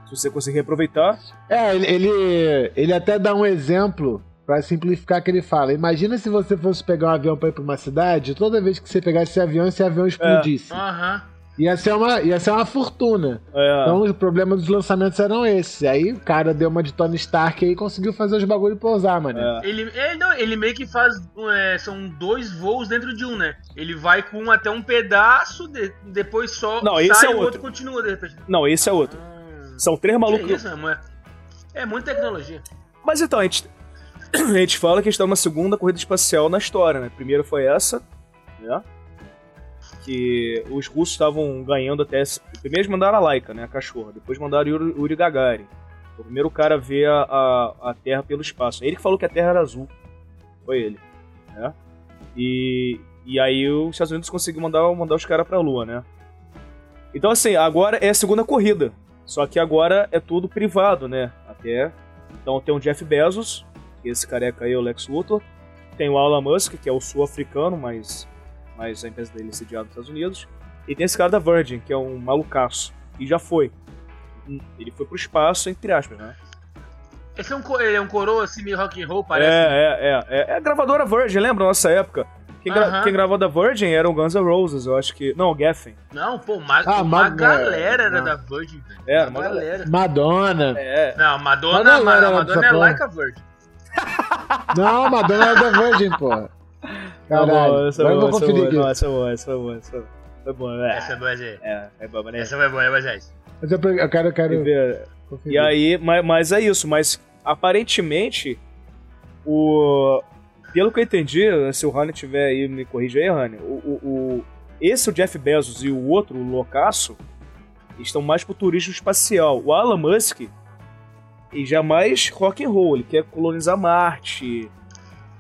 Se você conseguir reaproveitar, É, ele, ele, ele até dá um exemplo Pra simplificar que ele fala, imagina se você fosse pegar um avião pra ir pra uma cidade, toda vez que você pegasse esse avião, esse avião explodisse. Aham. Ia, ser uma, ia ser uma fortuna. É. Então os problemas dos lançamentos eram esses. Aí o cara deu uma de Tony Stark aí e conseguiu fazer os bagulho pra usar, mano. É. Ele, ele, não, ele meio que faz. é, são dois voos dentro de um, né? Ele vai com um até um pedaço, de- depois só Não, esse sai é e o outro. outro continua de repente. Não, esse é outro. Hum, São três malucos. isso, né, mano? É muita tecnologia. Mas então, a gente, [CLEARS THROAT] a gente fala que está numa segunda corrida espacial na história, né? Primeiro foi essa, né? Que os russos estavam ganhando até. Primeiro mandaram a Laika, né? A cachorra. Depois mandaram o Yuri, Gagarin. O primeiro cara a ver a, a, a Terra pelo espaço. Ele que falou que a Terra era azul. Foi ele. Né? E, e aí os Estados Unidos conseguiu mandar, mandar os caras pra Lua, né? Então, assim, agora é a segunda corrida. Só que agora é tudo privado, né? Até. Então tem o Jeff Bezos, esse careca aí o Lex Luthor. Tem o Elon Musk, que é o sul-africano, mas, mas a empresa dele é sediada nos Estados Unidos. E tem esse cara da Virgin, que é um malucaço. E já foi. Ele foi pro espaço, entre aspas, né? Esse é um, é um coroa assim, meio rock and roll, parece. É, é, é, é. É a gravadora Virgin, lembra? Nossa época. Quem, gra Aham. quem gravou da Virgin era o Guns N' Roses, eu acho que. Não, o Geffen. Não, pô, uma, Ah, uma Ma- galera era é, da Virgin, velho. Era, uma galera. Madonna. É. Não, Madonna, Madonna Madonna dessa é like a Virgin. Não, Madonna era da Virgin, porra. Tá bom, Caralho. essa é Agora eu boa, essa é conferir boa. essa é boa, essa foi boa, essa foi boa. Foi é. Essa é boa, gente. É, é boa, né? Essa foi boa, é boa, gente. Mas eu, eu quero, eu quero E. E aí, mas, mas é isso, mas aparentemente, o. Pelo que eu entendi, se o Rani tiver aí, me corrija aí, Rani, o, o, o- esse, o Jeff Bezos e o outro, o Loucaço, estão mais pro turismo espacial. O Elon Musk, ele já é mais rock and roll, ele quer colonizar Marte,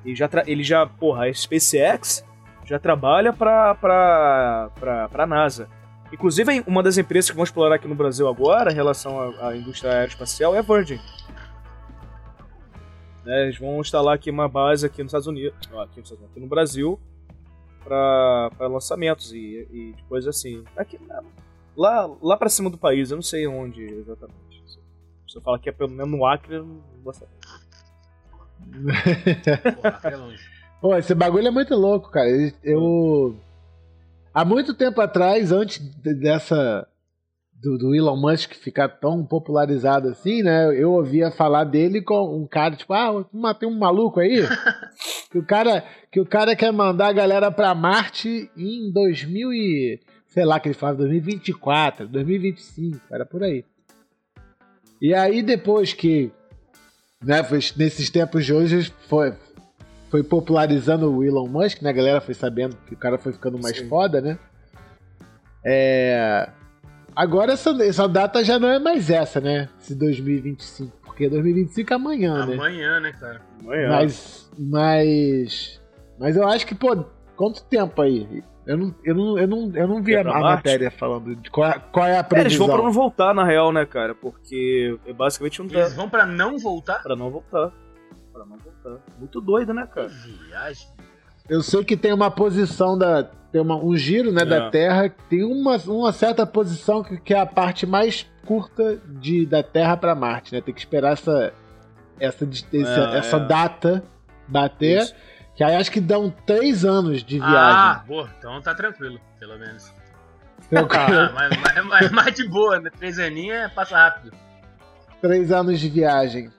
ele já, ele já porra, a SpaceX já trabalha pra, pra, pra, pra NASA. Inclusive, uma das empresas que vão explorar aqui no Brasil agora, em relação à, à indústria aeroespacial, é a Virgin. Né, eles vão instalar aqui uma base aqui nos Estados Unidos, aqui, nos Estados Unidos, aqui no Brasil, para lançamentos e, e coisas assim. Aqui, lá, lá para cima do país, eu não sei onde exatamente. Se eu falar que é pelo menos no Acre, eu não vou saber. [LAUGHS] Porra, é longe. Pô, esse bagulho é muito louco, cara. Eu. Há muito tempo atrás, antes de- dessa. Do, do Elon Musk ficar tão popularizado assim, né? Eu ouvia falar dele com um cara, tipo, ah, matei um maluco aí. [LAUGHS] que, o cara, que o cara quer mandar a galera pra Marte em 2000 e. Sei lá que ele falava, 2024, 2025, era por aí. E aí depois que. Né, foi- nesses tempos de hoje foi, foi popularizando o Elon Musk, né? A galera foi sabendo que o cara foi ficando mais Sim. foda, né? É... Agora essa, essa data já não é mais essa, né? Esse 2025. Porque 2025 é amanhã, né? Amanhã, né, cara? Amanhã. Mas. Mas. Mas eu acho que, pô, quanto tempo aí? Eu não, eu não, eu não, eu não vi a, matéria falando de qual, é- qual é a É, eles previsão. vão pra não voltar, na real, né, cara? Porque é basicamente não dá Eles vão pra não voltar? pra não voltar. Pra não voltar. Muito doido, né, Que cara? viagem. Eu sei que tem uma posição da. Tem uma, um giro né, É. da Terra, que tem uma, uma certa posição que, que é a parte mais curta de, da Terra para Marte, né? Tem que esperar essa, essa, dis- essa, É, essa é. data bater. Isso. Que aí acho que dão três anos de Ah, viagem. boa. Então tá tranquilo, pelo menos. Então, [LAUGHS] Ah, mas, mas, mas mais de boa, né? Três aninhos passa rápido. três anos de viagem.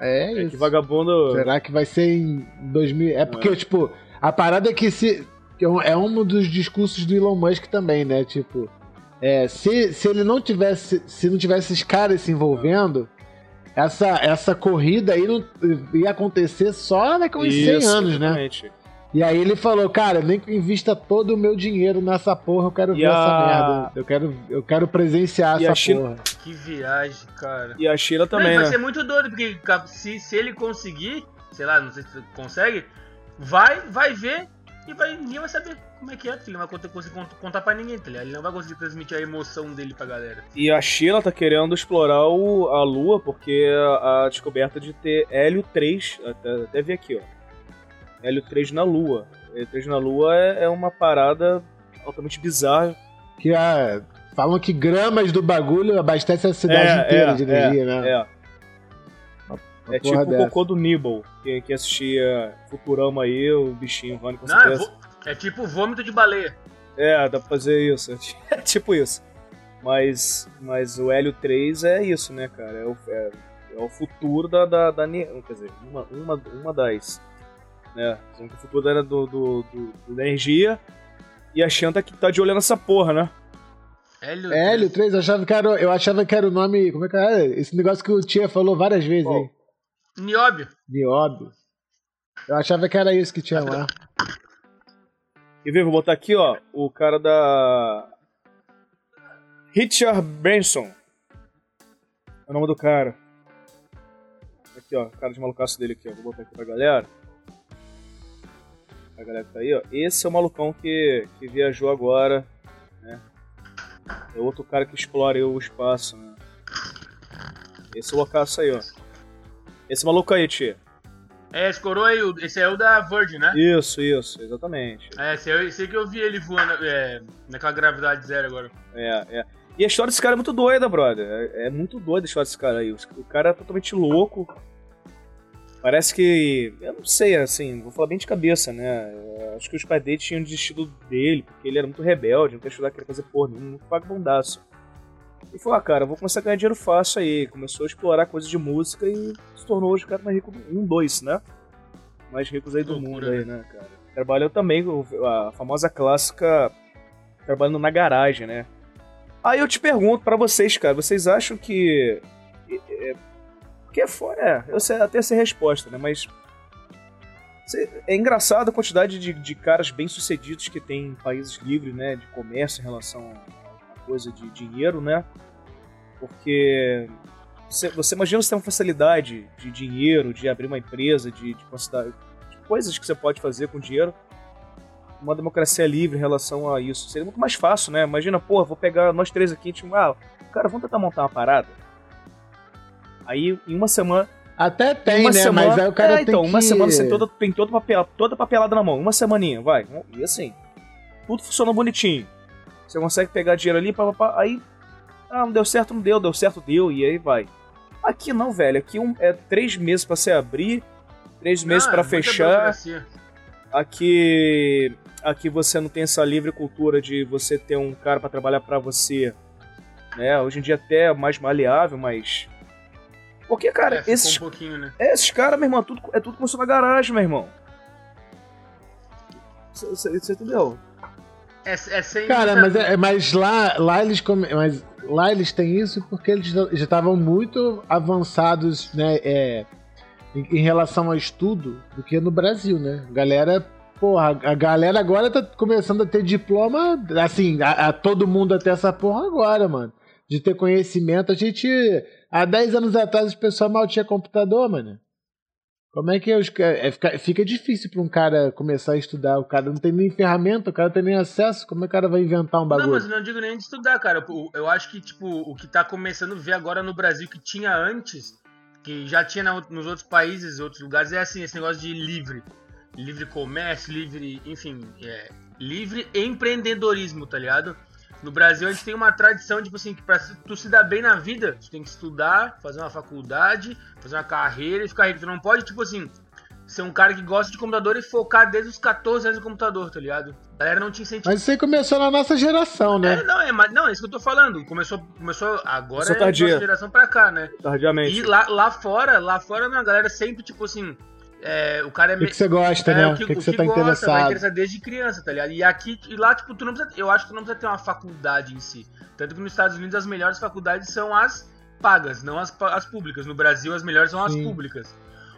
É, É isso. que vagabundo. Será que vai ser em 2000? É porque, tipo, a parada é que se. é um- É um dos discursos do Elon Musk também, né? Tipo, é, se, se ele não tivesse. Se não tivesse esses caras se envolvendo, essa, essa corrida aí não, ia acontecer só daqui a uns 100 Isso, anos, né? exatamente. E aí ele falou, cara, nem que eu invista todo o meu dinheiro nessa porra, eu quero E ver essa a- merda. Eu quero, eu quero presenciar E essa China- porra. Que viagem, cara. E a Sheila Não, também, vai né? ser muito doido, porque se, se ele conseguir, sei lá, não sei se consegue, vai, vai ver e vai, ninguém vai saber como é que é, porque ele não vai conseguir cont- contar pra ninguém, tá ligado? Ele não vai conseguir transmitir a emoção dele pra galera. E a Sheila tá querendo explorar o- a Lua, porque a, a descoberta de ter hélio 3, até, até ver aqui, ó. Hélio 3 na Lua. Hélio 3 na Lua é, é uma parada altamente bizarra. Que ah, falam que gramas do bagulho abastece a cidade É, inteira é, de energia, né? É. Uma É tipo o dessa. cocô do Nibble, que, que assistia Futurama aí, o bichinho Rony com Não, é, certeza. É tipo vômito de baleia. É, dá pra fazer isso. [LAUGHS] É tipo isso. Mas, mas o Hélio 3 é isso, né, cara? É o, é, é o futuro da, da, da Quer dizer, uma, uma, uma das. Né? O futuro era do, do, do- do- da energia. E a Xanta que tá de olho nessa porra, né? Hélio. Hélio 3, eu achava, que era, eu achava que era o nome. Como é que era? Esse negócio que o Tia falou várias vezes Qual? aí. Nióbio. Nióbio. Eu achava que era isso que tinha lá. E vê, vou botar aqui, ó, o cara da. Richard Branson. É o nome do cara. Aqui, ó, cara de malucaço dele aqui, ó. Vou botar aqui pra galera. A galera que tá aí, ó. Esse é o malucão que, que viajou agora, né? É outro cara que explora o espaço, né? Esse loucaço aí, ó. Esse maluco aí, tia. É, esse coroa aí, o- esse é o da Virgin, né? Isso, isso, exatamente. É, esse, é- esse que eu vi ele voando é, naquela gravidade zero agora. É, é. E a história desse cara é muito doida, brother. É, é muito doida a história desse cara aí. O cara é totalmente louco. Parece que. Eu não sei, assim, vou falar bem de cabeça, né? Eu acho que os pais dele tinham desistido dele, porque ele era muito rebelde, não queria estudar, queria fazer porra, nenhuma, muito vagabundaço. E falou, ah, cara, eu vou começar a ganhar dinheiro fácil aí. Começou a explorar coisas de música e se tornou hoje o cara mais rico um, dois, né? Mais ricos aí do Loucura, mundo aí, né, cara? Trabalhou também com a famosa clássica trabalhando na garagem, né? Aí eu te pergunto pra vocês, cara, vocês acham que. Que é fora. É, eu sei até essa resposta, né? Mas. É engraçado a quantidade de, de caras bem-sucedidos que tem em países livres, né? De comércio em relação a coisa de dinheiro, né? Porque. Você, você imagina você ter uma facilidade de dinheiro, de abrir uma empresa, de, de, de coisas que você pode fazer com dinheiro uma democracia livre em relação a isso. Seria muito mais fácil, né? Imagina, pô, vou pegar nós três aqui, tipo, ah, cara, vamos tentar montar uma parada. Aí, em uma semana. Até em tem, uma né? semana Mas aí o cara é, tem então, que... uma semana você tem toda, tem toda, papel, toda papelada na mão. Uma semaninha, vai. E assim, tudo funciona bonitinho. Você consegue pegar dinheiro ali, pá, pá, pá, aí. Ah, não deu certo, não deu, deu certo, deu, e aí vai. Aqui não, velho. Aqui um, é três meses pra você abrir, três meses Ah, pra muita fechar. Aqui, aqui você não tem essa livre cultura de você ter um cara pra trabalhar pra você, né? Hoje em dia até é mais maleável, mas porque cara, É, esses um pouquinho, né? esses caras, meu irmão, tudo é tudo começou na garagem, meu irmão. Você você entendeu? É, é sem. Cara, mas, é- mas lá, lá eles come... mas lá eles têm isso porque eles já estavam muito avançados, né, é, em, em relação ao estudo do que no Brasil, né? Galera, porra, a galera agora tá começando a ter diploma, assim, a, a todo mundo a ter essa porra agora, mano. De ter conhecimento. A gente, há 10 anos atrás, o pessoal mal tinha computador, mano. Como é que os, ca- é, fica, fica difícil pra um cara começar a estudar? O cara não tem nem ferramenta, o cara não tem nem acesso. Como é que o cara vai inventar um Não, bagulho? mas eu não digo nem de estudar, cara. Eu, eu acho que, tipo, o que tá começando a ver agora no Brasil que tinha antes, que já tinha na- nos outros países, outros lugares, é assim, esse negócio de livre. Livre comércio, livre, enfim, é, livre empreendedorismo, tá ligado? No Brasil a gente tem uma tradição, tipo assim, que pra se- tu se dar bem na vida, tu tem que estudar, fazer uma faculdade, fazer uma carreira e ficar rico. Tu não pode, tipo assim, ser um cara que gosta de computador e focar desde os 14 anos no computador, tá ligado? A galera não te incentiva. Mas isso aí começou na nossa geração, É, né? não, é, mas, não, é isso que eu tô falando. Começou, começou agora Começou é nossa geração pra cá, né? Tardiamente. E lá, lá fora, lá fora, não, a galera sempre, tipo assim, é, o cara é O que, que você gosta, é, né? o O que, que, que o você que tá gosta, vai interessado? interessar desde criança, tá ligado? E aqui, e lá, tipo, tu não precisa, eu acho que tu não precisa ter uma faculdade em si. Tanto que nos Estados Unidos as melhores faculdades são as pagas, não as, as públicas. No Brasil as melhores são as Sim. públicas.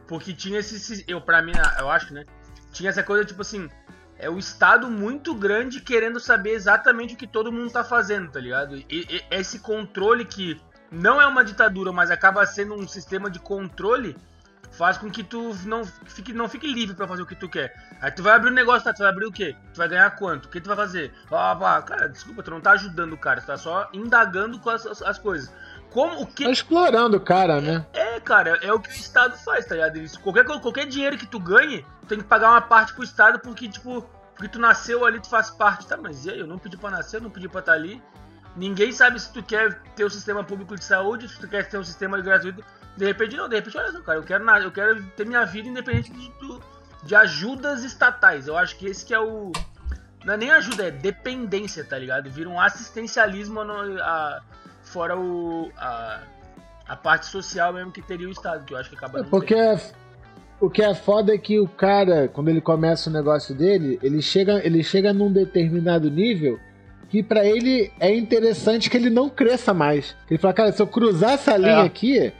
Porque tinha esse, eu para mim, eu acho, né? Tinha essa coisa tipo assim, é o estado muito grande querendo saber exatamente o que todo mundo tá fazendo, tá ligado? E, e- esse controle que não é uma ditadura, mas acaba sendo um sistema de controle faz com que tu não fique, não fique livre pra fazer o que tu quer. Aí tu vai abrir um negócio, tá? Tu vai abrir o quê? Tu vai ganhar quanto? O que tu vai fazer? Ah, pá, cara, desculpa, tu não tá ajudando o cara, tu tá só indagando com as, as, as coisas. Como o que. Tá explorando o cara, né? É, cara, é o que o Estado faz, tá ligado? Qualquer, qualquer dinheiro que tu ganhe, tu tem que pagar uma parte pro Estado porque, tipo, porque tu nasceu ali, tu faz parte. Tá, mas e aí? Eu não pedi pra nascer, eu não pedi pra estar ali. Ninguém sabe se tu quer ter um sistema público de saúde, se tu quer ter um sistema gratuito. De repente, não, de repente, olha só, cara, eu quero, eu quero ter minha vida independente de, de ajudas estatais. Eu acho que esse que é o. Não é nem ajuda, é dependência, tá ligado? Vira um assistencialismo no, a, fora o. A, a parte social mesmo que teria o Estado, que eu acho que acaba. É porque é, o que é foda é que o cara, quando ele começa o negócio dele, ele chega, ele chega num determinado nível que para ele é interessante que ele não cresça mais. Ele fala, cara, se eu cruzar essa linha é. aqui,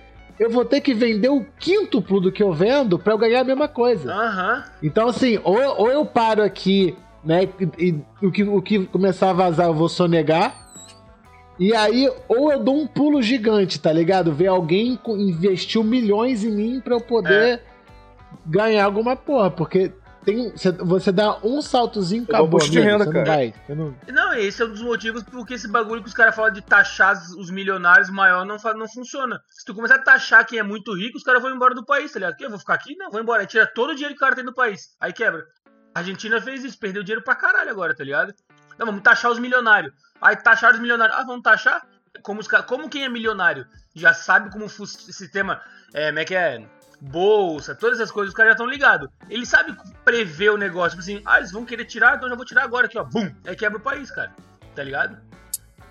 eu vou ter que vender o quíntuplo do que eu vendo para eu ganhar a mesma coisa. Uhum. Então, assim, ou, ou eu paro aqui, né, e, e, o, que, o que começar a vazar eu vou sonegar. E aí, ou eu dou um pulo gigante, tá ligado? Ver alguém investiu milhões em mim para eu poder é. ganhar alguma porra, porque tem, você dá um saltozinho, eu acabou. De renda, cara. Não, vai, não... não, esse é um dos motivos porque esse bagulho que os caras falam de taxar os milionários maior não, não funciona. Se tu começar a taxar quem é muito rico, os caras vão embora do país, tá ligado? Eu vou ficar aqui? Não, vou embora. Aí tira todo o dinheiro que o cara tem no país. Aí quebra. A Argentina fez isso, perdeu dinheiro pra caralho agora, tá ligado? Não, vamos taxar os milionários. Aí taxar os milionários. Ah, vamos taxar? Como, os, como quem é milionário já sabe como o sistema. É, como é que é? Bolsa, todas essas coisas, os caras já estão ligados. Ele sabe prever o negócio, tipo assim, ah, eles vão querer tirar, então eu já vou tirar agora aqui, ó. Bum! Aí quebra o país, cara. Tá ligado?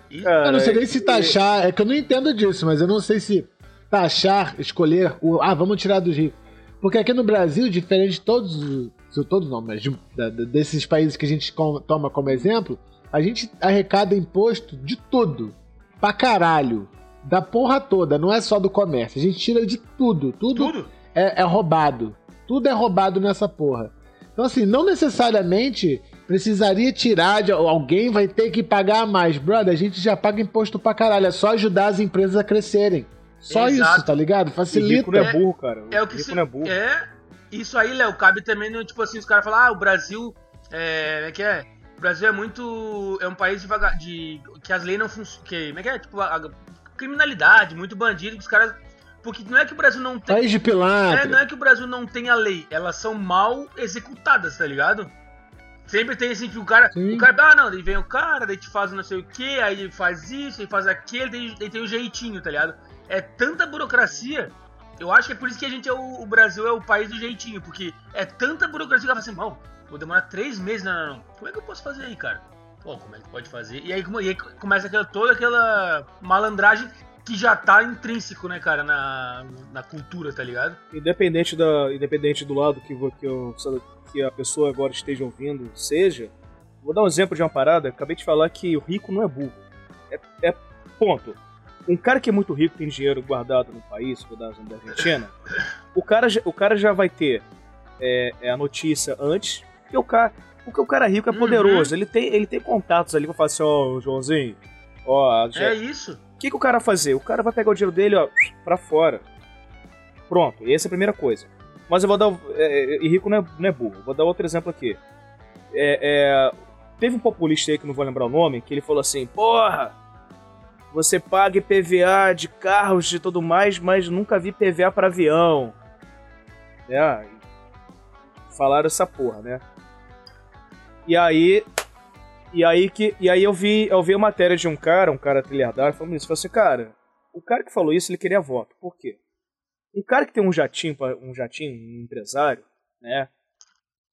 E... Cara, eu não sei nem se taxar, é que eu não entendo disso, mas eu não sei se taxar, escolher o. Ah, vamos tirar dos ricos. Porque aqui no Brasil, diferente de todos. Todos não, mas de, de, desses países que a gente com, toma como exemplo, a gente arrecada imposto de tudo. Pra caralho. Da porra toda, não é só do comércio. A gente tira de tudo. Tudo. Tudo? É, é roubado. Tudo é roubado nessa porra. Então, assim, não necessariamente precisaria tirar de alguém vai ter que pagar mais. Brother, a gente já paga imposto pra caralho. É só ajudar as empresas a crescerem. Só Exato. isso, tá ligado? Facilita. O rico não é burro, cara. É, é o que se... é burro. É, isso aí, Léo, cabe também no, tipo assim, os caras falam, ah, o Brasil é, é que é? O Brasil é muito. É um país devagar, de. que as leis não funcionam. Que, como é que é? Tipo, a, a criminalidade, muito bandido, que os caras porque não é que o Brasil não tem. País de pilantra. É, não é que o Brasil não tem a lei. Elas são mal executadas, tá ligado? Sempre tem assim que o cara. Sim. O cara. Ah, não, daí vem o cara, daí te faz não sei o que, aí ele faz isso, ele faz aquele, daí, daí tem o um jeitinho, tá ligado? É tanta burocracia. Eu acho que é por isso que a gente é o, o Brasil é o país do jeitinho, porque é tanta burocracia que ela fala assim, mal, vou demorar três meses, não, não, não. Como é que eu posso fazer aí, cara? Pô, como é que pode fazer? E aí, e aí começa aquela, toda aquela malandragem que já tá intrínseco, né, cara, na, na cultura, tá ligado? Independente, da, independente do lado que, que, eu, que a pessoa agora esteja ouvindo seja, vou dar um exemplo de uma parada. Acabei de falar que o rico não é burro. É, é ponto. Um cara que é muito rico, tem dinheiro guardado no país, dar da Argentina, o cara, o cara já vai ter é, é a notícia antes, porque o cara, porque o cara rico é uhum. poderoso, uhum. ele, tem, ele tem contatos ali pra falar assim, ó, oh, Joãozinho, ó... Oh, é isso que, que o cara vai fazer? O cara vai pegar o dinheiro dele, ó, pra fora. Pronto, essa é a primeira coisa. Mas eu vou dar. É, é, e rico não é, não é burro. Vou dar outro exemplo aqui. É, é, teve um populista aí que não vou lembrar o nome, que ele falou assim: Porra, você paga IPVA de carros e tudo mais, mas nunca vi PVA para avião. É, falaram essa porra, né? E aí e aí que e aí eu vi, eu vi a matéria de um cara, um cara trilhardário, falando isso, falou assim, cara, o cara que falou isso, ele queria voto. Por quê? Um cara que tem um jatinho, um jatinho, um empresário, né?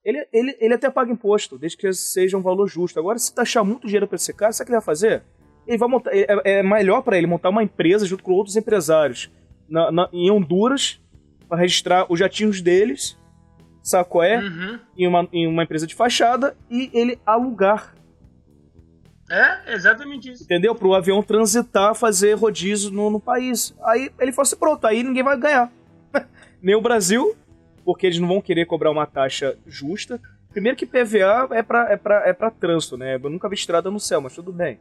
Ele, ele, ele até paga imposto, desde que seja um valor justo. Agora, se taxar muito dinheiro para esse cara, sabe o que ele vai fazer? Ele vai montar, é, é melhor para ele montar uma empresa junto com outros empresários na, na, em Honduras para registrar os jatinhos deles, sabe qual é? Uhum. Em, uma, em uma empresa de fachada e ele alugar é, exatamente isso. Entendeu? Para o avião transitar, fazer rodízio no, no país. Aí ele falou assim: pronto, aí ninguém vai ganhar. [LAUGHS] Nem o Brasil, porque eles não vão querer cobrar uma taxa justa. Primeiro que PVA é para é pra, é pra trânsito, né? Eu nunca vi estrada no céu, mas tudo bem.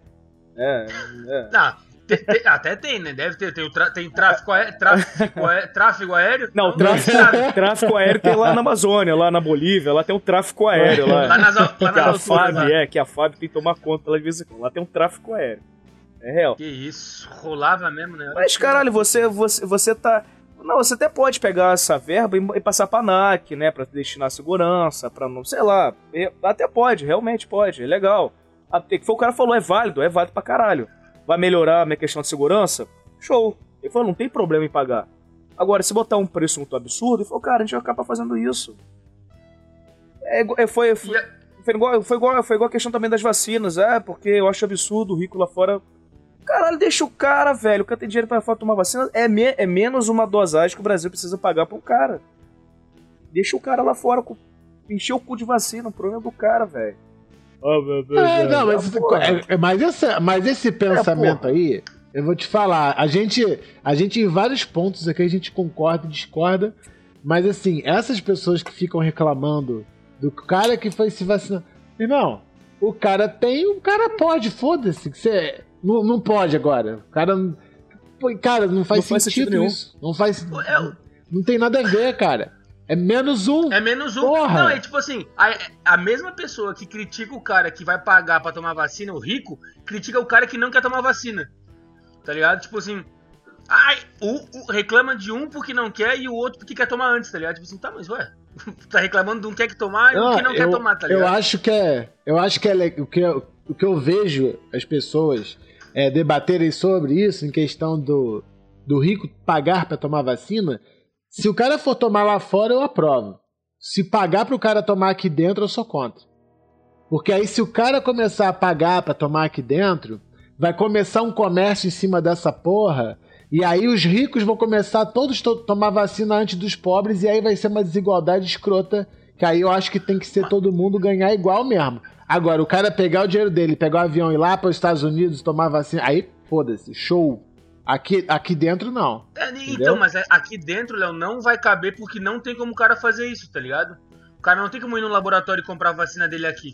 É, é. Não, tem, tem, até tem, né? Deve ter. Tem, tem tráfico, aéreo, tráfico, aéreo, tráfego aéreo. Não, tráfico, tráfico aéreo tem lá na Amazônia, lá na Bolívia, lá tem um tráfico aéreo. Lá, lá nas, lá que nas a FAB, é, que a FAB tem que tomar conta lá de vez em quando. Lá tem um tráfico aéreo. É real. Que isso, rolava mesmo, né? Mas caralho, você, você, você tá. Não, você até pode pegar essa verba e, passar pra NAC, né? Pra destinar segurança, pra não. Sei lá. Até pode, realmente pode, é legal. Até que foi o cara falou, é válido, é válido pra caralho. Vai melhorar a minha questão de segurança, show. Ele falou, não tem problema em pagar. Agora, se botar um preço muito absurdo, ele falou, cara, a gente vai acabar fazendo isso. É, é foi, foi, foi, igual, foi, igual, foi igual a questão também das vacinas, é, porque eu acho absurdo o rico lá fora. Caralho, deixa o cara, velho. O tem dinheiro pra tomar vacina. É, me, é menos uma dosagem que o Brasil precisa pagar pro cara. Deixa o cara lá fora encher o cu de vacina. O problema é do cara, velho. Oh, meu Deus. É, não, mas, é, é, mas, esse, mas esse pensamento é, aí, eu vou te falar, a gente, a gente em vários pontos aqui a gente concorda e discorda, mas assim, essas pessoas que ficam reclamando do cara que foi se vacinar. Irmão, o cara tem, o cara pode, foda-se. Você não, não pode agora. O cara. Cara, não faz, não sentido, faz isso. Não faz. Não tem nada a ver, cara. É menos um. É menos um. Porra. Não, é tipo assim, a, a mesma pessoa que critica o cara que vai pagar para tomar vacina, o rico, critica o cara que não quer tomar vacina. Tá ligado? Tipo assim, ai, o, o reclama de um porque não quer e o outro porque quer tomar antes, tá ligado? Tipo assim, tá, mas ué, [LAUGHS] tá reclamando de um que quer que tomar e um que não eu, quer tomar, tá ligado? Eu acho que é, eu acho que é o que eu, o que eu vejo as pessoas é, debaterem sobre isso em questão do do rico pagar para tomar vacina se o cara for tomar lá fora, eu aprovo. Se pagar pro cara tomar aqui dentro, eu sou contra. Porque aí, se o cara começar a pagar para tomar aqui dentro, vai começar um comércio em cima dessa porra. E aí os ricos vão começar a todos to tomar vacina antes dos pobres, e aí vai ser uma desigualdade escrota. Que aí eu acho que tem que ser todo mundo ganhar igual mesmo. Agora, o cara pegar o dinheiro dele, pegar o avião e ir lá para os Estados Unidos tomar vacina, aí foda-se, show. Aqui, aqui dentro não. É, então, mas é, aqui dentro, Léo, não vai caber porque não tem como o cara fazer isso, tá ligado? O cara não tem como ir no laboratório e comprar a vacina dele aqui.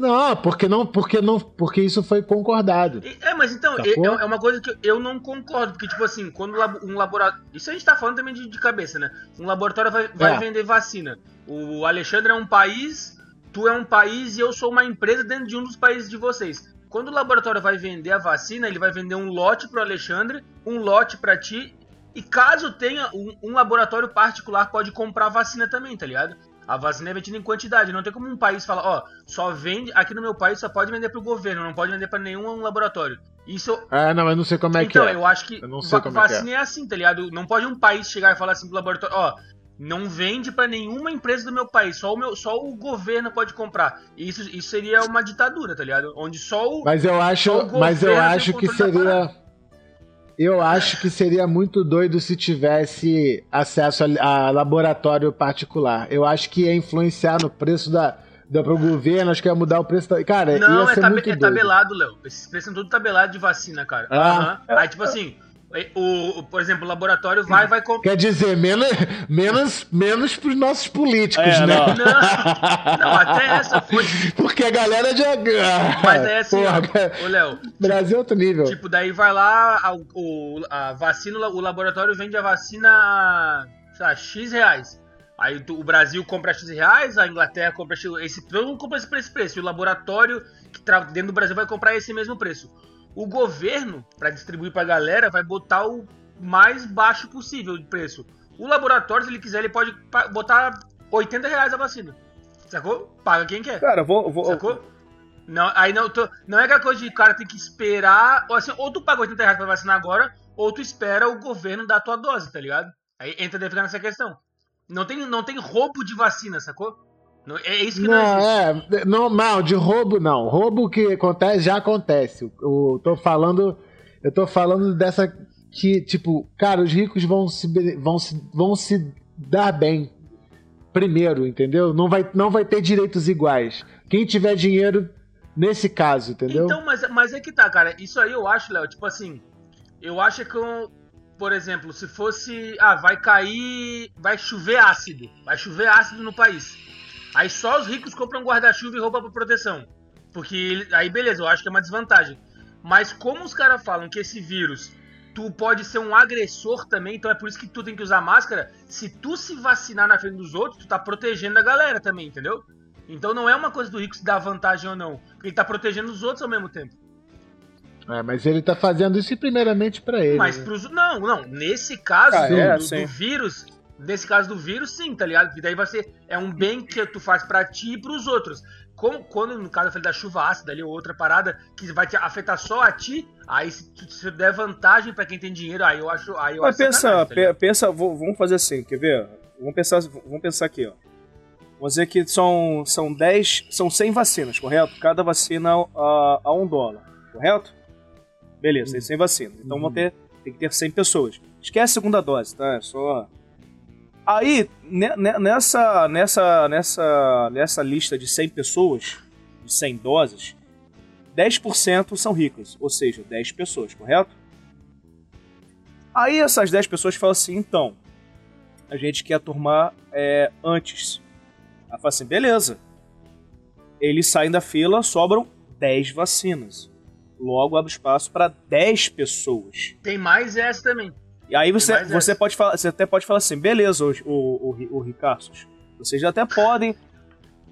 Não, porque não, porque não, porque isso foi concordado. É, mas então, é, é, uma coisa que eu não concordo, porque tipo assim, quando um laboratório, isso a gente tá falando também de, de cabeça, né? Um laboratório vai, vai é. vender vacina. O Alexandre é um país, tu é um país e eu sou uma empresa dentro de um dos países de vocês. Quando o laboratório vai vender a vacina, ele vai vender um lote para o Alexandre, um lote para ti, e caso tenha um, um, laboratório particular pode comprar a vacina também, tá ligado? A vacina é vendida em quantidade, não tem como um país falar, ó, só vende, aqui no meu país só pode vender pro governo, não pode vender para nenhum laboratório. Isso. Ah, não, eu não sei como é então, que é. Então, eu acho que eu não sei como vacina é, é. é assim, tá ligado? Não pode um país chegar e falar assim pro laboratório, ó, não vende para nenhuma empresa do meu país, só o, meu, só o governo pode comprar. Isso, isso seria uma ditadura, tá ligado? Onde só o Mas eu acho, mas eu acho que seria eu acho que seria muito doido se tivesse acesso a, a, laboratório particular. Eu acho que ia influenciar no preço da da pro governo, acho que ia mudar o preço da... Cara, não, ia ser é, tab muito é tabelado, Léo. Esses preços são tudo tabelado de vacina, cara. Ah. Uhum. Aí, tipo assim, o, por exemplo, o laboratório vai vai Quer dizer, menos, menos, menos pros nossos políticos, é, né? Não. não, não, até essa foi. Porque a galera já. Mas é assim, Porra, ó, Léo. Brasil é outro nível. Tipo, daí vai lá, a, o, a vacina, o laboratório vende a vacina, sei lá, X reais. Aí o Brasil compra X reais, a Inglaterra compra X. Esse, todo mundo compra esse preço, preço. E o laboratório que tá dentro do Brasil vai comprar esse mesmo preço o governo, para distribuir para a galera, vai botar o mais baixo possível de preço. O laboratório, se ele quiser, ele pode botar 80 reais a vacina. Sacou? Paga quem quer. Cara, vou. vou Sacou? Não, aí não, tô, não é aquela coisa de cara tem que esperar. Ou, assim, ou tu paga 80 reais pra vacinar agora, ou tu espera o governo dar a tua dose, tá ligado? Aí entra deve ficar nessa questão. Não tem, não tem roubo de vacina, sacou? É isso que não, não existe. É, normal, de roubo não. Roubo que acontece já acontece. Eu tô falando, eu tô falando dessa que tipo, cara, os ricos vão se vão se, vão se dar bem primeiro, entendeu? Não vai não vai ter direitos iguais. Quem tiver dinheiro nesse caso, entendeu? Então, mas, mas é que tá, cara. Isso aí eu acho, Léo, tipo assim, eu acho que por exemplo, se fosse, ah, vai cair, vai chover ácido, vai chover ácido no país. Aí só os ricos compram guarda-chuva e roupa para proteção. Porque aí beleza, eu acho que é uma desvantagem. Mas como os caras falam que esse vírus tu pode ser um agressor também, então é por isso que tu tem que usar máscara. Se tu se vacinar na frente dos outros, tu tá protegendo a galera também, entendeu? Então não é uma coisa do rico se dar vantagem ou não, porque ele tá protegendo os outros ao mesmo tempo. É, mas ele tá fazendo isso primeiramente para ele. Mas né? pros. Não, não. Nesse caso ah, do, é, do, do, vírus, Nesse caso do vírus, sim, tá ligado? Que daí vai ser. É um bem que tu faz pra ti e pros outros. Como, quando, no caso, eu falei da chuva ácida ali, ou outra parada, que vai te afetar só a ti, aí se tu se der vantagem pra quem tem dinheiro, aí eu acho. Aí eu Mas acho pensa, tá pensa, vamos fazer assim, quer ver? Vamos pensar, vamos pensar aqui, ó. Vamos dizer que são, são 10, são 100 vacinas, correto? Cada vacina a, a 1 dólar, correto? Beleza, tem 100 vacinas. Então vão ter, tem que ter 100 pessoas. Esquece a segunda dose, tá? É só... Aí, ne- ne- nessa, nessa, nessa, nessa lista de 100 pessoas, de 100 doses, 10% são ricas, ou seja, 10 pessoas, correto? Aí essas 10 pessoas falam assim, então, a gente quer turmar é, antes. Aí fala assim, beleza. Eles saem da fila, sobram 10 vacinas. Logo abre espaço para 10 pessoas. Tem mais essa também. E aí você, mais você, pode falar, você até pode falar assim, beleza, o, o, o, o Ricardos, vocês até podem,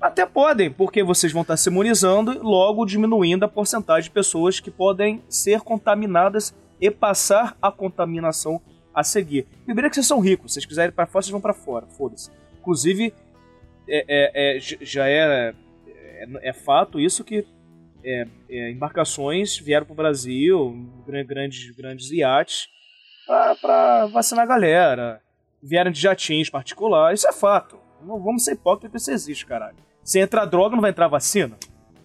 até podem, porque vocês vão estar se imunizando, logo diminuindo a porcentagem de pessoas que podem ser contaminadas e passar a contaminação a seguir. Primeiro que vocês são ricos, se vocês quiserem ir pra fora, vocês vão pra fora, foda-se. Inclusive, é, é- é- já é, é, é fato isso que é, é, embarcações vieram pro Brasil, gran- grandes, grandes iates, pra, pra vacinar a galera. Vieram de jatinhos particulares, isso é fato. Não vamos ser hipócritas que isso existe, caralho. Se entrar droga, não vai entrar vacina?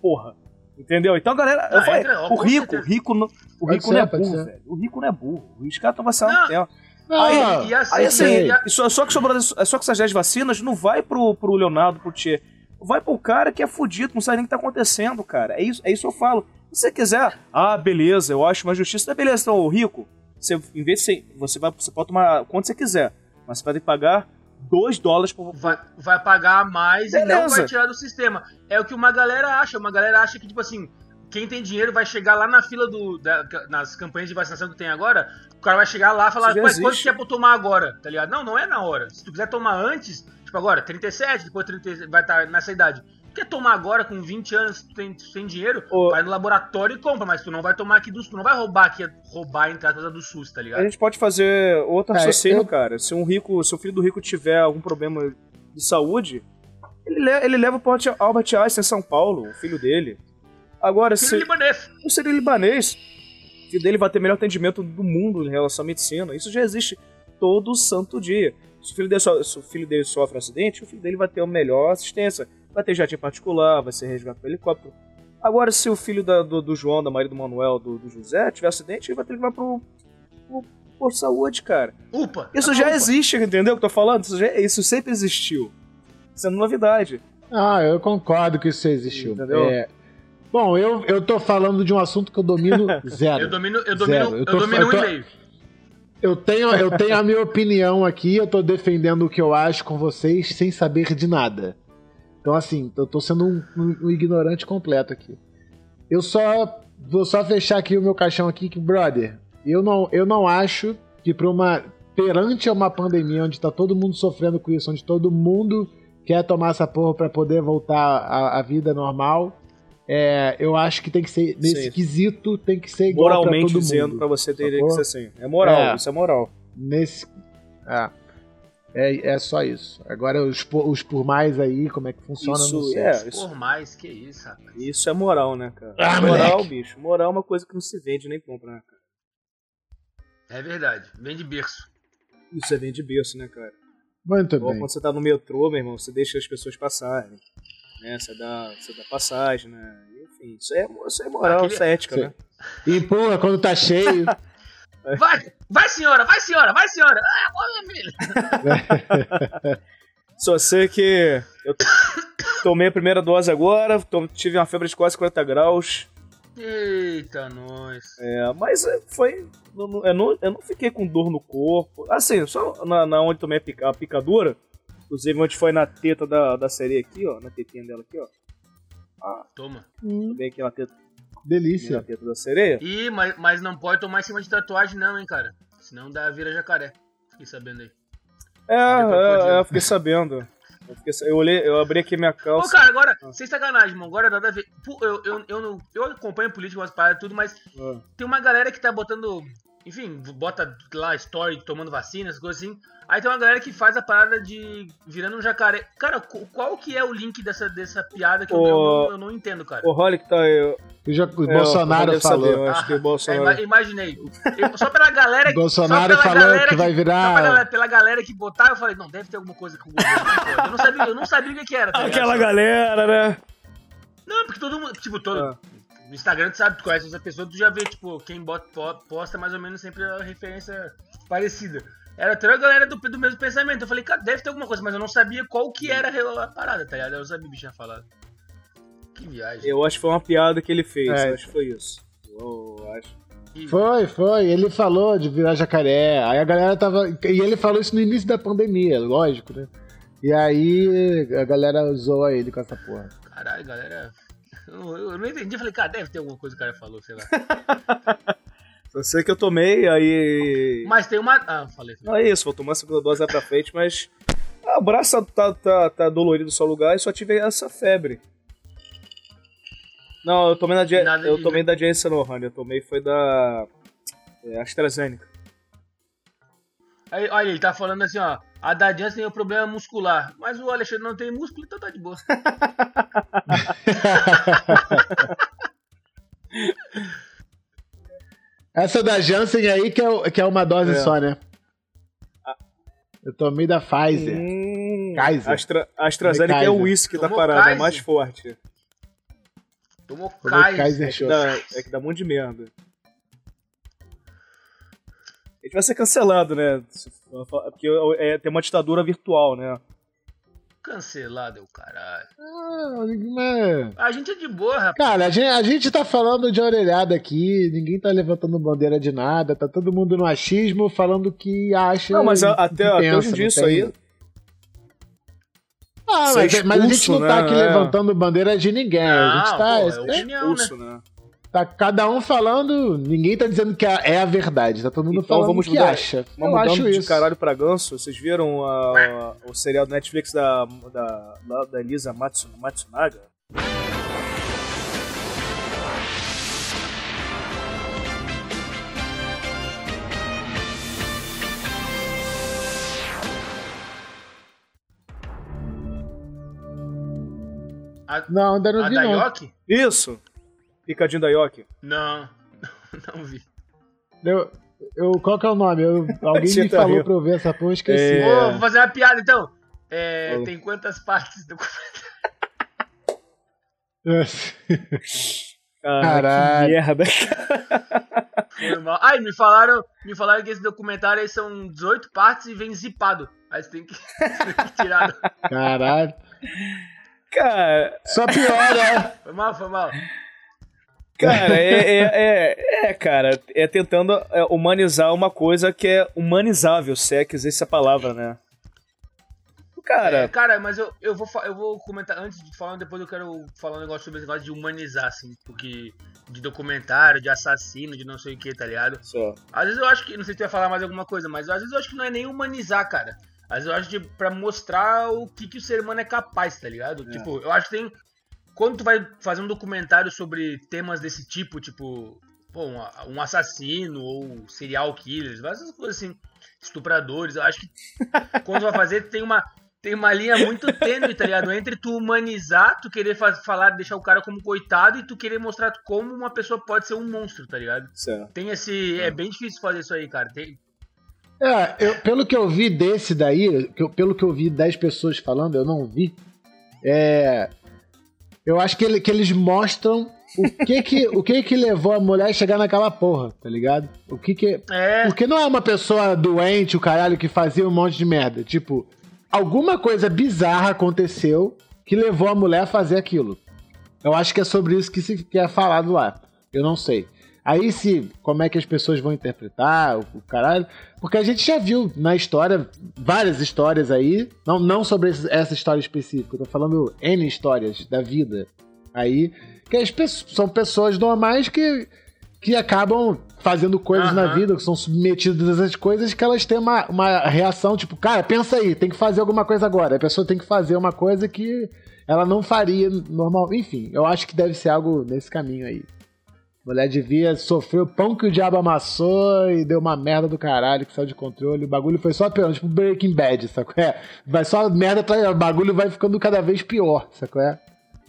Porra. Entendeu? Então, galera, eu Ah, falei, entra, o rico, certeza. rico, não- o Pode rico ser, não é burro, ser. velho. O rico não é burro. Os caras estão vacinando tempo. Não, Aí- E assim, Aí assim, e a- só, só que sobrou, é só que essas 10 vacinas não vai pro, pro Leonardo, pro Tchê. Vai pro cara que é fudido, não sabe nem o que tá acontecendo, cara. É isso, é isso que eu falo. Se você quiser, ah, beleza, eu acho uma justiça. É beleza, então, o rico, você, em vez de você, vai, você pode tomar quanto você quiser, mas você vai ter que pagar 2 dólares por. vai, vai pagar mais e não Beleza. vai tirar do sistema. É o que uma galera acha. Uma galera acha que, tipo assim, quem tem dinheiro vai chegar lá na fila do. da- nas campanhas de vacinação que tem agora, o cara vai chegar lá e falar, "Pai, quanto que é pra eu tomar agora? Tá ligado? Não, não é na hora. Se tu quiser tomar antes, tipo agora, 37, depois 30, vai estar nessa idade. Quer tomar agora com 20 anos, tu tem, tu tem dinheiro, Ô. vai no laboratório e compra, mas tu não vai tomar aqui do tu não vai roubar aqui, roubar entre aspas do SUS, tá A ligado? gente pode fazer outro É, raciocínio, eu- cara. Se um rico, se o filho do rico tiver algum problema de saúde, ele, le- ele leva pro Albert Einstein em São Paulo, o filho dele. Agora, Filho se, libanês. não seria libanês. O filho dele vai ter melhor atendimento do mundo em relação à medicina. Isso já existe todo santo dia. Se o filho dele, so- se o filho dele sofre um acidente, o filho dele vai ter a melhor assistência. Vai ter jatinho particular, vai ser resgatado pelo helicóptero. Agora, se o filho da- do, do João, da Maria do Manuel, do, do José, tiver acidente, ele vai ter que levar pro, pro, pro saúde, cara. Upa. Isso já upa. existe, entendeu o que eu tô falando? Isso, já- isso sempre existiu. Isso é novidade. Ah, eu concordo que isso existiu. Entendeu? É, Bom, eu, eu tô falando de um assunto que eu domino [LAUGHS] zero. Eu domino, eu Zero. domino, Eu eu tô- domino eu um tô- e meio. Eu tenho, eu tenho a minha opinião aqui, eu tô defendendo o que eu acho com vocês sem saber de nada. Então, assim, eu tô sendo um, um- um ignorante completo aqui. Eu só vou só fechar aqui o meu caixão aqui, que, brother, eu não, eu não acho que pra uma. Perante uma pandemia onde tá todo mundo sofrendo com isso, onde todo mundo quer tomar essa porra pra poder voltar à, à vida normal, é, eu acho que tem que ser, nesse Sim. quesito, tem que ser igual pra Moralmente todo dizendo mundo. pra você ter sacou? que ser assim. É moral, É. isso é moral. Nesse. Ah. É, é só isso. Agora os, por- os por mais aí, como é que funciona, eu não Isso, sei. é, isso, Por mais que isso, rapaz. isso é moral, né, cara? Ah, moral, moleque. bicho. Moral é uma coisa que não se vende nem compra, né, cara? É verdade. Vem de berço. Isso é vem de berço, né, cara? Muito Igual bem. quando você tá no metrô, meu irmão, você deixa as pessoas passarem. Né? Você dá, você dá passagem, né? Enfim, isso é, isso é moral, Aquele- isso é ética, Sim. né? Empurra quando tá cheio. [LAUGHS] Vai, vai senhora, vai senhora, vai senhora. Ah, olha, filho. [LAUGHS] Só sei que eu tomei a primeira dose agora, tive uma febre de quase 50 graus. Eita, nós. É, mas é, foi. Eu não, eu não- fiquei com dor no corpo. Assim, só na, na onde tomei a, pica- a picadura. Inclusive, onde foi na teta da, da sereia aqui, ó. Na tetinha dela aqui, ó. Toma. Tomei aqui na teta, Delícia. teta da sereia. Ih, mas, mas não pode tomar em cima de tatuagem, não, hein, cara. Senão dá vira jacaré. Fiquei sabendo aí. É, é, eu fiquei sabendo. Eu, fiquei eu olhei, eu abri aqui minha Ô, calça. cara, agora, sem sacanagem, mano. Agora nada a ver. Eu, eu, eu, não, eu acompanho política, umas paradas e tudo, mas Ah, tem uma galera que tá botando enfim, bota lá story tomando vacinas, coisas assim. Aí tem uma galera que faz a parada de virando um jacaré. Cara, qual que é o link dessa, dessa piada que o... eu, não, eu, não, entendo, cara? O Rolly que tá aí. O, já, o é, Bolsonaro falou. Saber, acho ah, que o Bolsonaro... É, [LAUGHS] imaginei. Eu, só pela galera. [LAUGHS] Bolsonaro só pela falou galera que vai virar. Só pela, pela, galera que botar, eu falei, não, deve ter alguma coisa com o governo. eu, não sabia, eu não sabia o que, que era. Tá [LAUGHS] Aquela galera, né? Não, porque todo mundo. Tipo, todo. Ah. No Instagram, tu sabe, tu conhece essa pessoa, tu já vê, tipo, quem bota, posta mais ou menos sempre a referência parecida. Era toda a galera do, do mesmo pensamento. Eu falei, cara, deve ter alguma coisa, mas eu não sabia qual que era a parada, tá ligado? Eu sabia o bicho tinha falado. Que viagem. Eu acho que foi uma piada que ele fez, é. eu acho que foi isso. Eu acho. Foi, foi. Ele falou de virar jacaré. Aí a galera tava. E ele falou isso no início da pandemia, lógico, né? E aí a galera usou ele com essa porra. Caralho, galera. Eu, eu não entendi. Eu falei, cara, deve ter alguma coisa que o cara falou, sei lá. [LAUGHS] Eu sei que eu tomei, aí. Mas tem uma. Ah, falei. Não é isso, vou tomar a segunda dose lá pra frente, mas. Ah, o braço tá, tá, tá dolorido só lugar e só tive essa febre. Não, eu tomei, na, eu tomei da Janssen Nohan, eu tomei foi da é, AstraZeneca. Aí, olha, ele tá falando assim, ó. A da Janssen tem o um problema muscular, mas o Alexandre não tem músculo, então tá de boa. [LAUGHS] Essa da Janssen aí que é, que é uma dose é. só, né? Eu tomei da Pfizer. Hum, Kaiser. Astra, AstraZeneca é o uísque da parada, Kaiser. é mais forte. Tomou Kaiser. Kaiser é, que dá, é que dá um monte de merda. A gente vai ser cancelado, né? Porque é, tem uma ditadura virtual, né? Cancelado é o caralho. Ah, mas... A gente é de boa, rapaz. Cara, a gente, a gente tá falando de orelhada aqui, ninguém tá levantando bandeira de nada, tá todo mundo no achismo falando que acha. Não, mas até, até hoje disso aí. Ah, mas, mas, a gente não tá aqui né? levantando bandeira de ninguém. Não, a gente tá. Pô, é, é opinião, expulso, né? Tá cada um falando, ninguém tá dizendo que é a verdade, tá todo mundo então, falando vamos que mudar, acha. Vamos Eu acho de isso. caralho pra ganso. Vocês viram a, o serial do Netflix da, da, da Elisa Matsunaga? A, não, ainda não a vi. Isso. Picadinho da Yoki? Não, [LAUGHS] não vi. Eu, eu, qual que é o nome? Eu, [LAUGHS] alguém me falou riu. pra eu ver essa porra, esqueci. É... Oh, vou fazer uma piada então. É, tem quantas partes do [LAUGHS] Caralho. Que merda. Foi mal. Ai, me falaram, me falaram que esse documentário aí são 18 partes e vem zipado. Aí você tem que, tem que tirar. Caralho. Cara. Só piora. Foi mal, foi mal. Cara, é, [LAUGHS] é, é, é, cara, é tentando é, humanizar uma coisa que é humanizável, se é que existe essa palavra, né? Cara, é, cara, mas eu, eu, vou, eu vou comentar, antes de falar, depois eu quero falar um negócio sobre esse negócio de humanizar, assim, porque de documentário, de assassino, de não sei o que, tá ligado? Só. Às vezes eu acho que, não sei se tu vai falar mais alguma coisa, mas às vezes eu acho que não é nem humanizar, cara. Às vezes eu acho que pra mostrar o que, que o ser humano é capaz, tá ligado? É. Tipo, eu acho que tem quando tu vai fazer um documentário sobre temas desse tipo, tipo, pô, um, um assassino ou serial killers, essas coisas assim, estupradores, eu acho que [LAUGHS] quando tu vai fazer tem uma tem uma linha muito tênue, tá ligado? Entre tu humanizar, tu querer falar, deixar o cara como coitado e tu querer mostrar como uma pessoa pode ser um monstro, tá ligado? Certo. Tem esse. É. é bem difícil fazer isso aí, cara. Tem, é, eu, pelo que eu vi desse daí, pelo que eu vi 10 pessoas falando, eu não vi. É, eu acho que, ele, que eles mostram o que que, o que que levou a mulher a chegar naquela porra, tá ligado? O que que... É. Porque não é uma pessoa doente, o caralho, que fazia um monte de merda. Tipo, alguma coisa bizarra aconteceu que levou a mulher a fazer aquilo. Eu acho que é sobre isso que se quer falado lá. Eu não sei. Aí se como é que as pessoas vão interpretar o, o caralho, porque a gente já viu na história várias histórias aí, não, não sobre essa história específica, eu tô falando N histórias da vida aí, que as pessoas, são pessoas normais que, que acabam fazendo coisas uhum. na vida, que são submetidas a essas coisas, que elas têm uma, uma reação tipo, cara, pensa aí, tem que fazer alguma coisa agora. A pessoa tem que fazer uma coisa que ela não faria normal. Enfim, eu acho que deve ser algo nesse caminho aí. Mulher devia sofrer o pão que o diabo amassou e deu uma merda do caralho que saiu de controle. O bagulho foi só pior, tipo Breaking Bad, sacou? É, vai só merda atrás, o bagulho vai ficando cada vez pior, sacou? É?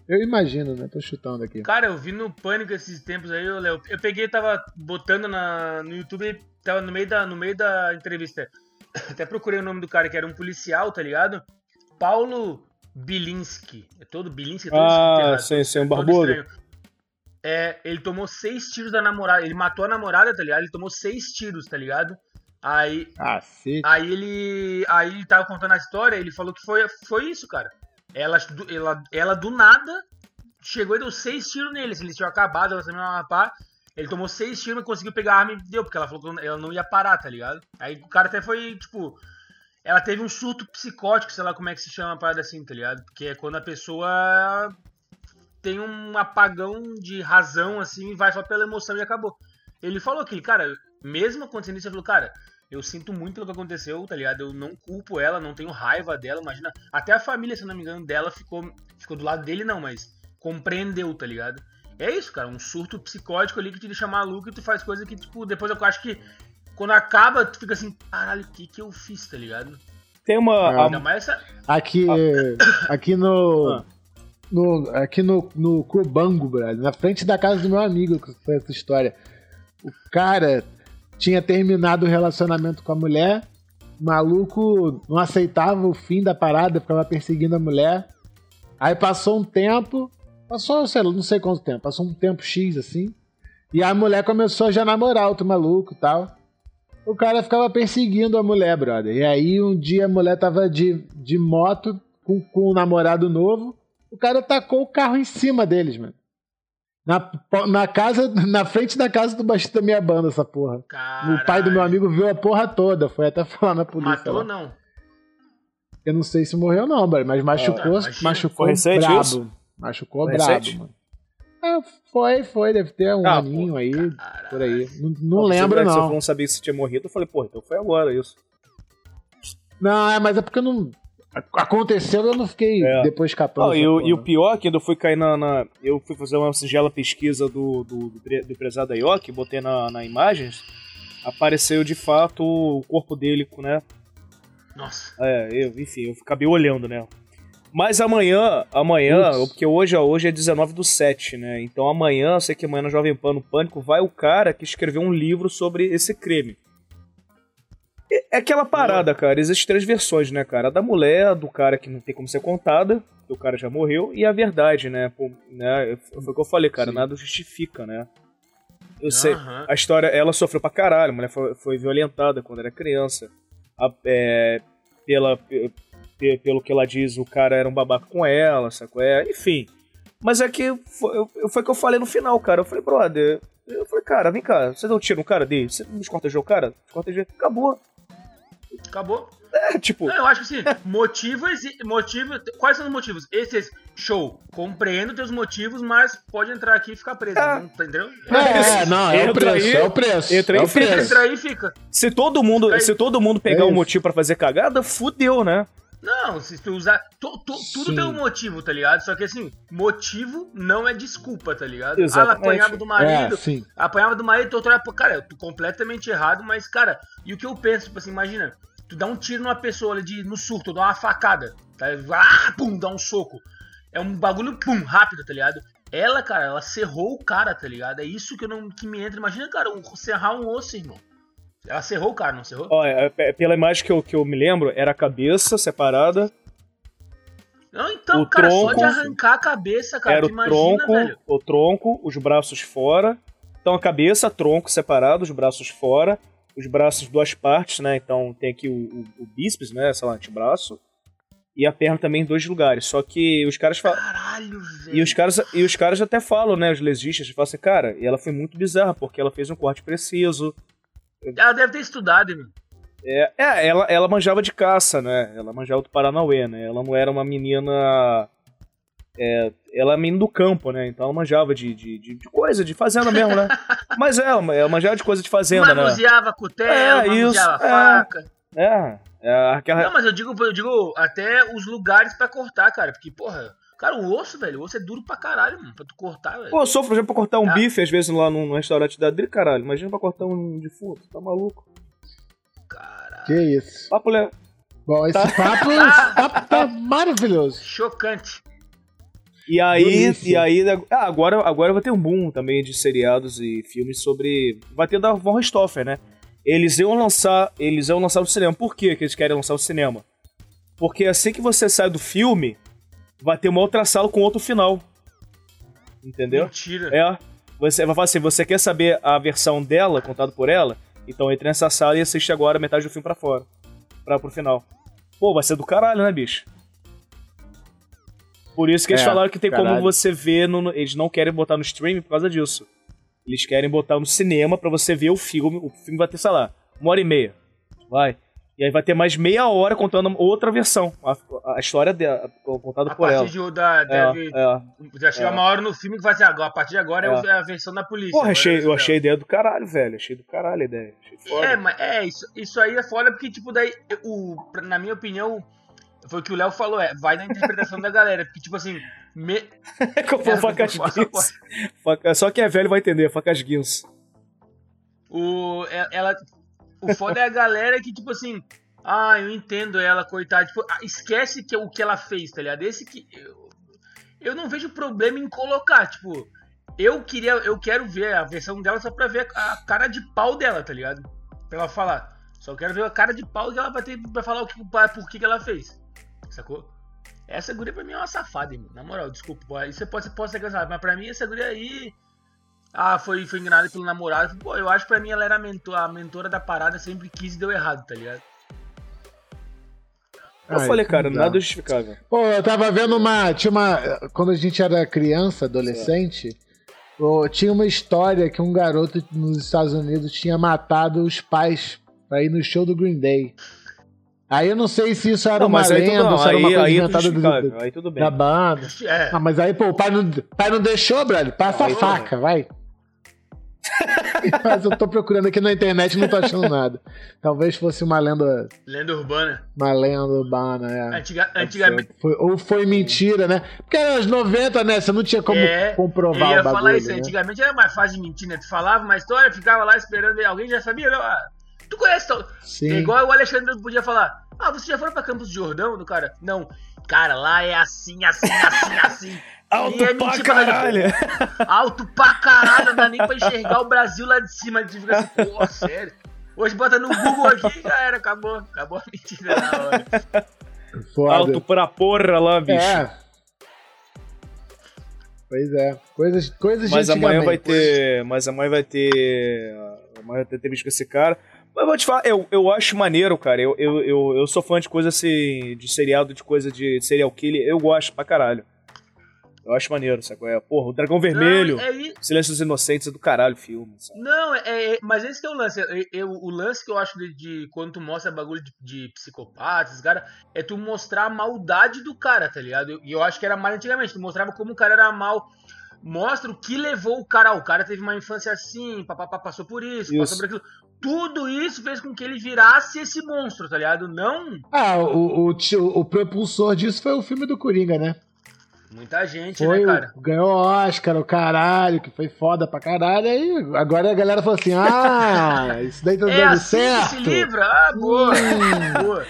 Eu imagino, né? Tô chutando aqui. Cara, eu vi no Pânico esses tempos aí, eu, eu peguei tava botando na, no YouTube, tava no meio, da, no meio da entrevista. [COUGHS] Até procurei o nome do cara, que era um policial, tá ligado? Paulo Bilinski. É todo Bilinski, é todo Ah, sim, sim, um barbudo. É, ele tomou seis tiros da namorada. Ele matou a namorada, tá ligado? Ele tomou seis tiros, tá ligado? Aí. Ah, sim. Aí ele. Aí ele tava contando a história, ele falou que foi, foi isso, cara. Ela, ela, ela do nada chegou e deu seis tiros nele. Se eles tinham acabado, ela também pá. Ele tomou seis tiros e conseguiu pegar a arma e deu, porque ela falou que ela não ia parar, tá ligado? Aí o cara até foi, tipo. Ela teve um surto psicótico, sei lá como é que se chama uma parada assim, tá ligado? Porque é quando a pessoa tem um apagão de razão, assim, e vai só pela emoção e acabou. Ele falou que, cara, mesmo acontecendo isso, ele falou, cara, eu sinto muito pelo que aconteceu, tá ligado? Eu não culpo ela, não tenho raiva dela, imagina. Até a família, se não me engano, dela ficou, ficou do lado dele, não, mas compreendeu, tá ligado? É isso, cara, um surto psicótico ali que te deixa maluco e tu faz coisa que, tipo, depois eu acho que quando acaba, tu fica assim, caralho, o que que eu fiz, tá ligado? Tem uma. Ainda mais essa... Aqui, aqui no. Ah no, aqui no, no Cubango, brother, na frente da casa do meu amigo, que foi essa história. O cara tinha terminado o relacionamento com a mulher, o maluco não aceitava o fim da parada, ficava perseguindo a mulher. Aí passou um tempo, passou, sei lá, não sei quanto tempo, passou um tempo X assim, e a mulher começou a já namorar outro maluco e tal. O cara ficava perseguindo a mulher, brother. E aí um dia a mulher tava de, de moto com, com um namorado novo. O cara tacou o carro em cima deles, mano. Na, na casa, na frente da casa do baixista da minha banda, essa porra. Caralho. O pai do meu amigo viu a porra toda. Foi até falar na polícia. Matou ou não? Eu não sei se morreu não, mas machucou, é, machucou foi brabo. Isso? Machucou foi brabo, recente? mano. É, foi, foi, deve ter um ah, aninho pô, aí, caralho. por aí. Não, não lembro, não. Se eu não sabia se tinha morrido, eu falei, pô, então foi agora isso. Não, é, mas é porque eu não, Aconteceu, eu não fiquei é. depois catando. Não, e, o, e, o pior é que eu fui cair na, na, Eu fui fazer uma singela pesquisa do, do, do, do empresário da York, botei na, na imagens, apareceu de fato o corpo dele, né? Nossa. É, eu, enfim, eu acabei olhando, né? Mas amanhã, amanhã, Ups. porque hoje, hoje é 19 do 7, né? Então amanhã, eu sei que amanhã no Jovem Pan no Pânico, vai o cara que escreveu um livro sobre esse crime. É aquela parada, cara. Existem três versões, né, cara? A da mulher, do cara que não tem como ser contada, que o cara já morreu, e a verdade, né? Pô, né? Foi o que eu falei, cara. Sim. Nada justifica, né? Eu sei. A história, ela sofreu pra caralho. A mulher foi, foi violentada quando era criança. A, é, pela, pelo que ela diz, o cara era um babaca com ela, sacou? É, enfim. Mas é que foi, foi o que eu falei no final, cara. Eu falei, brother. Eu falei, cara, vem cá, você deu um tiro no cara dele? Você me escortejou o cara? Escortejou. Acabou. Acabou. É, tipo. Não, eu acho que assim, [LAUGHS] motivos. Motivo, quais são os motivos? Esses, show. Compreendo teus motivos, mas pode entrar aqui e ficar preso. É. Não, entendeu? É, é, não, é o preço, aí, é o preço. Entra aí, é o preço. Entra aí e fica. Se todo mundo, se todo mundo pegar um motivo para fazer cagada, fudeu, né? Não, se tu usar. Tudo tem um motivo, tá ligado? Só que assim, motivo não é desculpa, tá ligado? Exatamente. Ah, apanhava do marido. É, apanhava do marido, torturava. Cara, eu tô completamente errado, mas, cara, e o que eu penso, tipo assim, imagina, tu dá um tiro numa pessoa ali de, no surto, dá uma facada, tá? Ah, pum, dá um soco. É um bagulho, pum, rápido, tá ligado? Ela, cara, ela serrou o cara, tá ligado? É isso que, eu não, que me entra. Imagina, cara, um, serrar um osso, irmão. Ela serrou o cara, não serrou? Olha, é, pela imagem que eu, que eu me lembro, era a cabeça separada. Não, então, o cara, tronco, só de arrancar a cabeça, cara, era o imagina, tronco, velho. O tronco, os braços fora. Então a cabeça, tronco separado, os braços fora. Os braços, duas partes, né? Então tem aqui o, o, o bíceps, né? Sei lá, antebraço. E a perna também em dois lugares. Só que os caras falam. Caralho, velho. E os caras, e os caras até falam, né? Os legistas falam assim, cara, e ela foi muito bizarra, porque ela fez um corte preciso ela deve ter estudado, mano. É, é ela, ela manjava de caça, né? Ela manjava do Paranauê, né? Ela não era uma menina. É, ela é menina do campo, né? Então ela manjava de, de, de, de coisa, de fazenda mesmo, né? [LAUGHS] Mas é, ela, ela manjava de coisa de fazenda, manuseava né? cutelo, é, manuseava isso, é. faca. É, é, aquela... Não, mas eu digo, eu digo até os lugares para cortar, cara. Porque, porra, Cara, o osso, velho, o osso é duro pra caralho, mano, pra tu cortar, velho. Pô, eu sofro já pra cortar um Ah. bife, às vezes, lá num restaurante da Adri, caralho. Imagina pra cortar um defunto, tá maluco? Caralho. Que isso. Papo le... Bom, esse Tá. papo, [LAUGHS] papo tá maravilhoso. Chocante. E aí, Duríssimo. e aí ah, agora, agora vai ter um boom também de seriados e filmes sobre. Vai ter da Von Richthofen, né? Eles iam lançar. Eles iam lançar no cinema. Por que que eles querem lançar no cinema? Porque assim que você sai do filme, vai ter uma outra sala com outro final. Entendeu? Mentira. É. Você vai falar assim, você quer saber a versão dela, contada por ela? Então entre nessa sala e assiste agora metade do filme pra fora. Pra, pro final. Pô, vai ser do caralho, né, bicho? Por isso que eles É, falaram que tem como caralho. você ver. No, eles não querem botar no streaming por causa disso. Eles querem botar no cinema pra você ver o filme. O filme vai ter, sei lá, uma hora e meia. Vai. E aí vai ter mais meia hora contando outra versão. A, a história dela, contada A por ela. partir de, da, deve, É, é. já chega é. uma hora no filme que vai ser agora. A partir de agora é, É. é a versão da polícia. Porra, é a achei, versão eu achei a ideia do caralho, velho. Achei do caralho a ideia. É, mas é, isso, isso aí é foda porque, tipo, daí, o, na minha opinião, foi o que o Léo falou, é, vai na interpretação da galera. Porque, tipo assim, me- É que eu vou É, facas guins. Faca- Só quem é velho vai entender, facas guins. o, é- ela, o foda é a galera que, tipo assim, ah, eu entendo ela, coitada. Tipo, ah, esquece que, o que ela fez, tá ligado? Esse que. Eu, eu não vejo problema em colocar, tipo. Eu queria, eu quero ver a versão dela só pra ver a cara de pau dela, tá ligado? Pra ela falar. Só quero ver a cara de pau que ela vai ter pra falar o que, por que, que ela fez. Sacou? Essa guria pra mim é uma safada. Na moral, desculpa. você pode, pode ser cansado, mas pra mim essa guria aí. Ah, foi, foi enganada pelo namorado. Pô, eu acho que pra mim ela era a, mentor, a mentora da parada, sempre quis e deu errado, tá ligado? Eu Ai, falei, que cara, nada justificável. Pô, eu tava vendo uma. Tinha uma. Quando a gente era criança, adolescente, pô, tinha uma história que um garoto nos Estados Unidos tinha matado os pais pra ir no show do Green Day. Aí eu não sei se isso era Não, uma mas aí tudo, lenda, não, se era uma aí, coisa aí é inventada do. Aí tudo bem. da banda. É. Ah, mas aí, pô, o pai não, pai não deixou, brother. Passa Aí a faca, vai. [LAUGHS] mas eu tô procurando aqui na internet e não tô achando nada. Talvez fosse uma lenda, Lenda urbana. uma lenda urbana, é. Antiga, antigamente. Foi- ou foi mentira, né? Porque era anos 90, né? Você não tinha como É, comprovar eu ia o bagulho, falar isso, né? antigamente era mais fácil de mentir, né? Tu falava uma história, ficava lá esperando, alguém já sabia, não? Ah, tu conhece tal. Sim. É igual o Alexandre podia falar. Ah, você já foi pra Campos de Jordão, do cara? Não. Cara, lá é assim, assim, assim, [LAUGHS] assim. Alto é pra caralho! Alto pra caralho, não dá nem pra enxergar o Brasil lá de cima. Fica assim, pô, sério. Hoje bota no Google aqui, já era, acabou. Acabou a mentira na hora. Foda. Alto pra porra lá, bicho. É. Pois é. Coisas, coisas Mas de amanhã vai ter. Mas amanhã vai ter. Amanhã vai ter entrevista com esse cara. Mas eu vou te falar, eu, eu acho maneiro, cara. Eu, eu, eu, eu sou fã de coisa assim. De seriado, de coisa de serial killer. Eu gosto pra caralho. Eu acho maneiro, sabe? qual é? Porra, o Dragão Vermelho. Não, é, Silêncio dos Inocentes é do caralho o filme, sabe? não, é, é- mas esse que é o lance. Eu- o lance que eu acho de, de quando tu mostra bagulho de, de psicopatas, cara, é tu mostrar a maldade do cara, tá ligado? E eu, acho que era mais antigamente. Tu mostrava como o cara era mal. Mostra o que levou o cara. O cara teve uma infância assim, papapá, passou por isso, Isso. passou por aquilo. Tudo isso fez com que ele virasse esse monstro, tá ligado? Não Ah, o, o, tio- o propulsor disso foi o filme do Coringa, né? Muita gente, Foi, né, cara? o- ganhou Oscar, o caralho, que foi foda pra caralho. Aí agora a galera falou assim: ah, [LAUGHS] isso daí tá É dando assim que certo. se livra? Ah, boa. Hum. boa.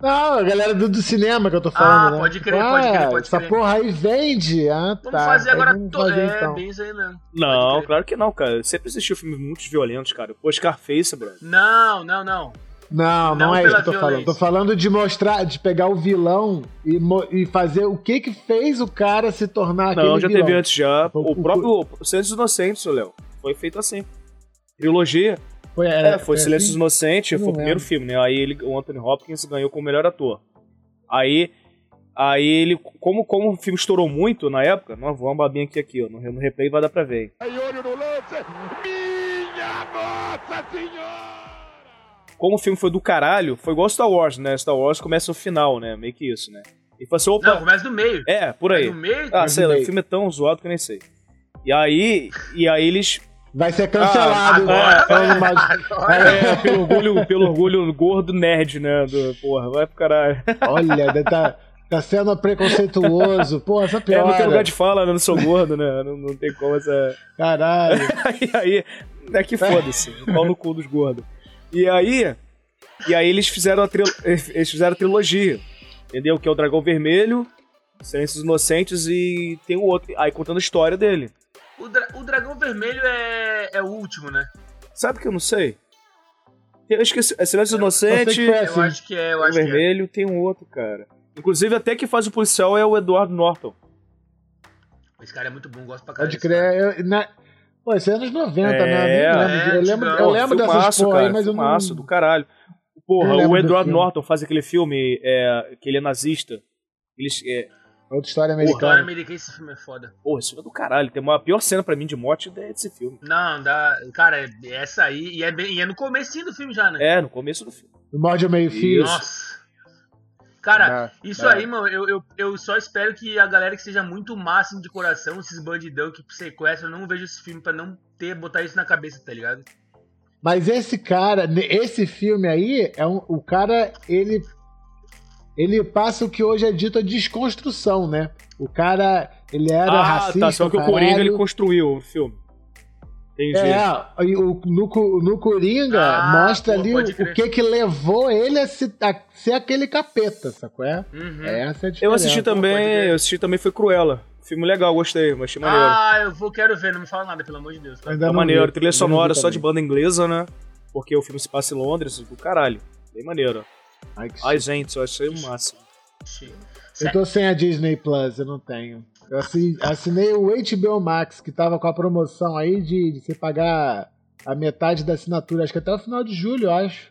Não, a galera do, do cinema que eu tô falando, Ah, né? pode crer, pode crer, pode essa crer. porra aí vende. Ah, Vamos tá. fazer Aí agora. vamos to- fazer, é, então. bem isso aí mesmo. Não, claro que não, cara. Sempre existiu filmes muito violentos, cara. Pô, Scarface, brother. Não, não, não. Não, não, Não é isso que eu tô falando. Tô falando de mostrar, de pegar o vilão e, e fazer o que que fez o cara se tornar aquele Não, já vilão. teve antes já. O- O, o- próprio Silêncio dos Inocentes, Léo. Foi feito assim. Trilogia. Foi, É, foi Silêncio dos assim? Inocentes, Eu foi não o primeiro filme, né? Aí ele, o Anthony Hopkins ganhou como melhor ator. Aí, aí ele, como, como o filme estourou muito na época, não, vou uma babinha aqui, aqui, ó, no, no replay vai dar pra ver. hein? Como o filme foi do caralho, foi igual Star Wars, né? Star Wars começa no final, né? Meio que isso, né? E assim, opa, Não, começa do meio. é, por aí. No meio? Ah, sei lá, o filme é tão zoado que eu nem sei. E aí, e aí eles Vai ser cancelado. agora mal de- Agora, É, pelo orgulho, pelo orgulho gordo nerd, né? Do, porra, vai pro caralho. Olha, tá- Tá sendo preconceituoso. Pô, essa É, piada. não tem lugar de fala, né? Não sou gordo, né? Não, não tem como essa. Caralho. [LAUGHS] aí, aí é que foda-se. Pau no cu dos gordos. E aí. E aí eles fizeram a, eles fizeram a trilogia. Entendeu? Que é o Dragão Vermelho, Silêncios Inocentes e tem o outro. Aí contando a história dele. O, dra- o dragão vermelho é, é o último, né? Sabe que eu não sei? Eu esqueci. É Silêncios Eu Inocentes, sei que foi Eu assim. acho que é, eu Dragão acho que é. Vermelho, tem um outro, cara. Inclusive, até que faz o policial é o Eduardo Norton. Esse cara é muito bom, gosto pra caralho. Pode crer. Eu, na... Pô, esse é anos 90, É, né? Eu, lembro. é, eu lembro, eu lembro dessas porra aí, cara, mas eu não... do caralho. Porra, o Edward. Norton faz aquele filme é, que ele é nazista. Eles, é, Outra história História americana. americana, esse filme é foda. porra, esse filme é do caralho. Tem uma pior cena pra mim de morte é desse filme. Não, dá. Cara, é- essa aí. E é, bem, e é no comecinho do filme já, né? É, no começo do filme. O morde ao meio fio. Nossa. Cara, Dá, isso dá. aí, mano, eu, eu, eu só espero que a galera que seja muito máximo de coração, esses bandidão que sequestram, não veja esse filme pra não ter, botar isso na cabeça, tá ligado? Mas esse cara, esse filme aí, é um, o cara, ele ele passa o que hoje é dito a desconstrução, né? O cara, ele era ah, racista, tá. Só que o. Coringa ele construiu o filme. Entendi. É, e o, no, no Coringa Ah, mostra pô, ali o, que que levou ele a, se- a ser aquele capeta, sacou? É? Uhum. Essa é a diferença. eu assisti também, eu assisti também foi Cruella. Filme legal, gostei, mas achei maneiro. Ah, eu vou, quero ver, não me fala nada, pelo amor de Deus. cara. Ainda é não maneiro, vi, trilha sonora só de banda inglesa, né? Porque o filme se passa em Londres, do caralho. Bem maneiro. Ai, que Ai, gente, eu achei o máximo. Eu tô sem a Disney Plus, eu não tenho. Eu assi- assinei o HBO Max, que tava com a promoção aí de, de você pagar a metade da assinatura, acho que até o final de julho, eu acho.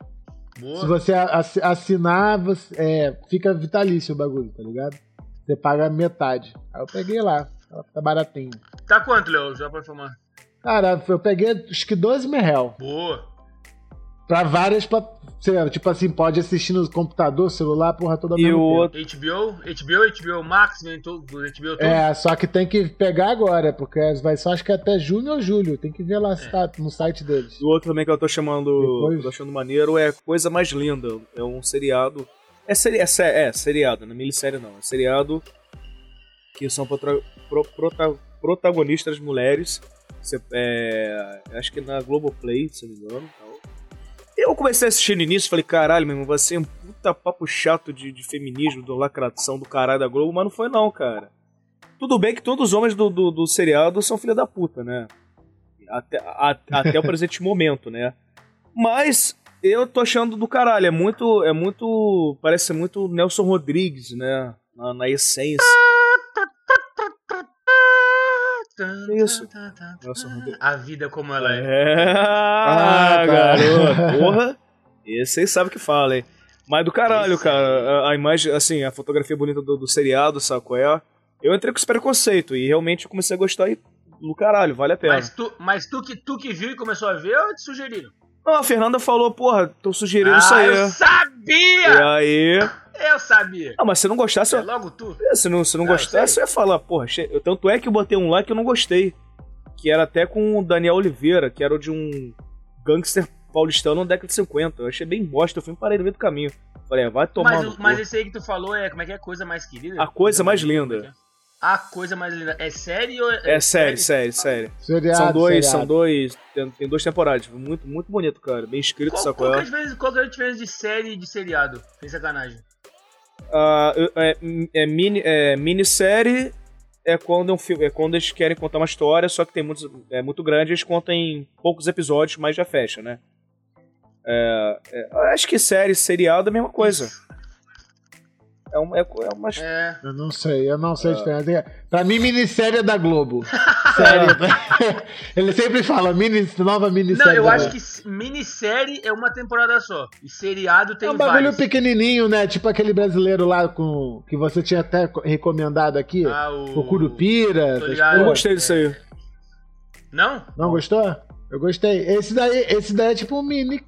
Boa. Se você assi- assinar, você, é, fica vitalício o bagulho, tá ligado? Você paga metade. Aí eu peguei lá, tá baratinho. Tá quanto, Léo? Já pra informar. Cara, eu peguei acho que 12 mil real. Boa. Pra várias plataformas. Tipo assim, pode assistir no computador, celular, porra toda E o outro. HBO, HBO, HBO Max, vem todo, HBO todo. É, só que tem que pegar agora, porque vai só acho que até junho ou julho. Tem que ver lá se tá no site deles. O outro também que eu tô chamando. Depois? que eu tô achando maneiro é Coisa Mais Linda. É um seriado. É, seri é, sé- é seriado, não é minissérie não. É seriado que são protra- pro- prota- protagonistas mulheres. É, acho que na Globoplay, se não me engano. Eu comecei a assistir no início e falei, caralho, meu irmão, vai ser um puta papo chato de, de feminismo, de lacração do caralho da Globo, mas não foi não, cara. Tudo bem que todos os homens do, do, do seriado são filha da puta, né? Até, a- até o [LAUGHS] presente momento, né? Mas eu tô achando do caralho. É muito. É muito. Parece muito Nelson Rodrigues, né? Na, na essência. Isso? Nelson Rodrigues. A vida como ela é. É, Ah, tá. garoto. Porra. Esse aí sabe o que fala, hein? Mas do caralho, Esse cara. A, a imagem, assim, a fotografia bonita do, do seriado, saco é? Eu entrei com esse preconceito e realmente eu comecei a gostar e do caralho, vale a pena. Mas, tu, mas tu, que, tu que viu e começou a ver ou te sugeriram? Não, a Fernanda falou, porra, tô sugerindo ah, isso aí. eu E sabia! aí. Eu sabia. Ah, mas se não gostasse, É eu... logo tu. se não, se não Ah, eu gostasse, eu ia falar, porra, eu- tanto é que eu botei um lá que eu não gostei. Que era até com o Daniel Oliveira, que era o de um gangster paulistano na década de 50. Eu achei bem bosta, eu fui parei no meio do caminho. Falei, ah, vai tomar Mas, mas esse aí que tu falou é como é que é a coisa mais querida? A Coisa Mais é Linda. É? A coisa mais linda. É série ou É sério, sério, sério. Seriado, São dois, seriado. são dois, tem, tem duas temporadas. Muito, muito bonito, cara. Bem escrito, Qual, sacou? qual, que é a diferença, qual que é a diferença de série e de seriado? Sem sacanagem. Ah, é, é, mini, é, minissérie é quando, é, um filme, é quando eles querem contar uma história, só que tem muitos, é muito grande, eles contam em poucos episódios, mas já fecha, né? É, é, acho que série, seriado é a mesma coisa. É uma, é, é uma É. Eu não sei, eu não sei a Ah. diferença. Pra mim, minissérie é da Globo. [LAUGHS] Série. [LAUGHS] Ele sempre fala, mini, nova minissérie. Não, eu acho que minissérie é uma temporada só. E seriado tem É um bagulho vários. pequenininho, né? Tipo aquele brasileiro lá com que você tinha até co- recomendado aqui. Ah, o... O Curupira. Eu gostei disso aí. Não? Não gostou? Eu gostei. Esse daí, esse daí é tipo um mini,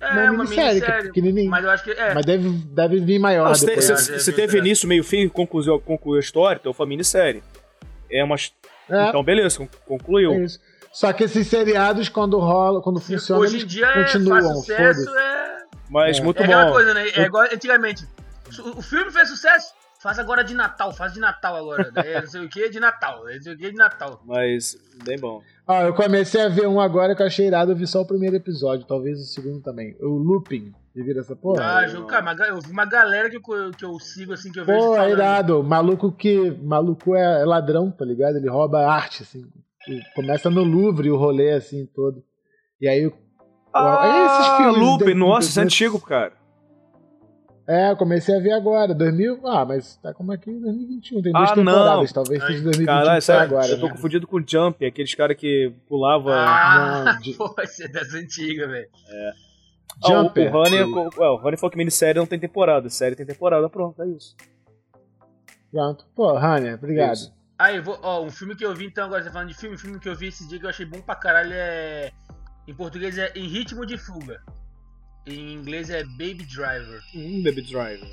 É, uma, minissérie, que é pequenininho. Mas, Mas eu acho que é. deve, deve vir maior Não, depois. se- É, é teve verdade. início, meio, fim, concluiu, concluiu a história, então foi minissérie. É uma. É, Então, beleza, con- concluiu. é isso. Só que esses seriados, quando rola, quando funciona, Hoje em eles dia é, continuam. faz sucesso, é. Mas É. muito é bom. coisa, né? É igual antigamente. O filme fez sucesso, faz agora de Natal, faz de Natal agora. Daí, [LAUGHS] não sei o que de Natal, não sei o que de Natal. Mas, bem bom. Ah, eu comecei a ver um agora que eu achei irado, eu vi só o primeiro episódio, talvez o segundo também. O Looping. Você viram essa porra? Ah, eu, cara, uma, eu vi uma galera que eu, que eu sigo, assim, que eu vejo Pô, é irado. Maluco que. Maluco é ladrão, tá ligado? Ele rouba arte, assim. E começa no Louvre o rolê, assim, todo. E aí. Ah, esses filmes Loop, de- nossa, isso é antigo, cara. É, eu comecei a ver agora. 2000. Ah, mas tá como aqui em 2021. Tem duas Ah, temporadas, não. talvez seja 2021 Caralho, que sério, agora. eu tô né? confundido com o Jump, aqueles caras que pulava. Ah, Não, [LAUGHS] de- pô, isso é das antigas, velho. Ah, o- Jumper. O Honey, ué, o Honey falou que minissérie não tem temporada. Série tem temporada, pronto, é isso. Pronto. Pô, Hanner, obrigado. Isso. Aí, eu vou, ó, um filme que eu vi, então, agora você tá falando de filme, um filme que eu vi esse dia que eu achei bom pra caralho é. Em português é Em Ritmo de Fuga. Em inglês é Baby Driver. Hum, Baby Driver.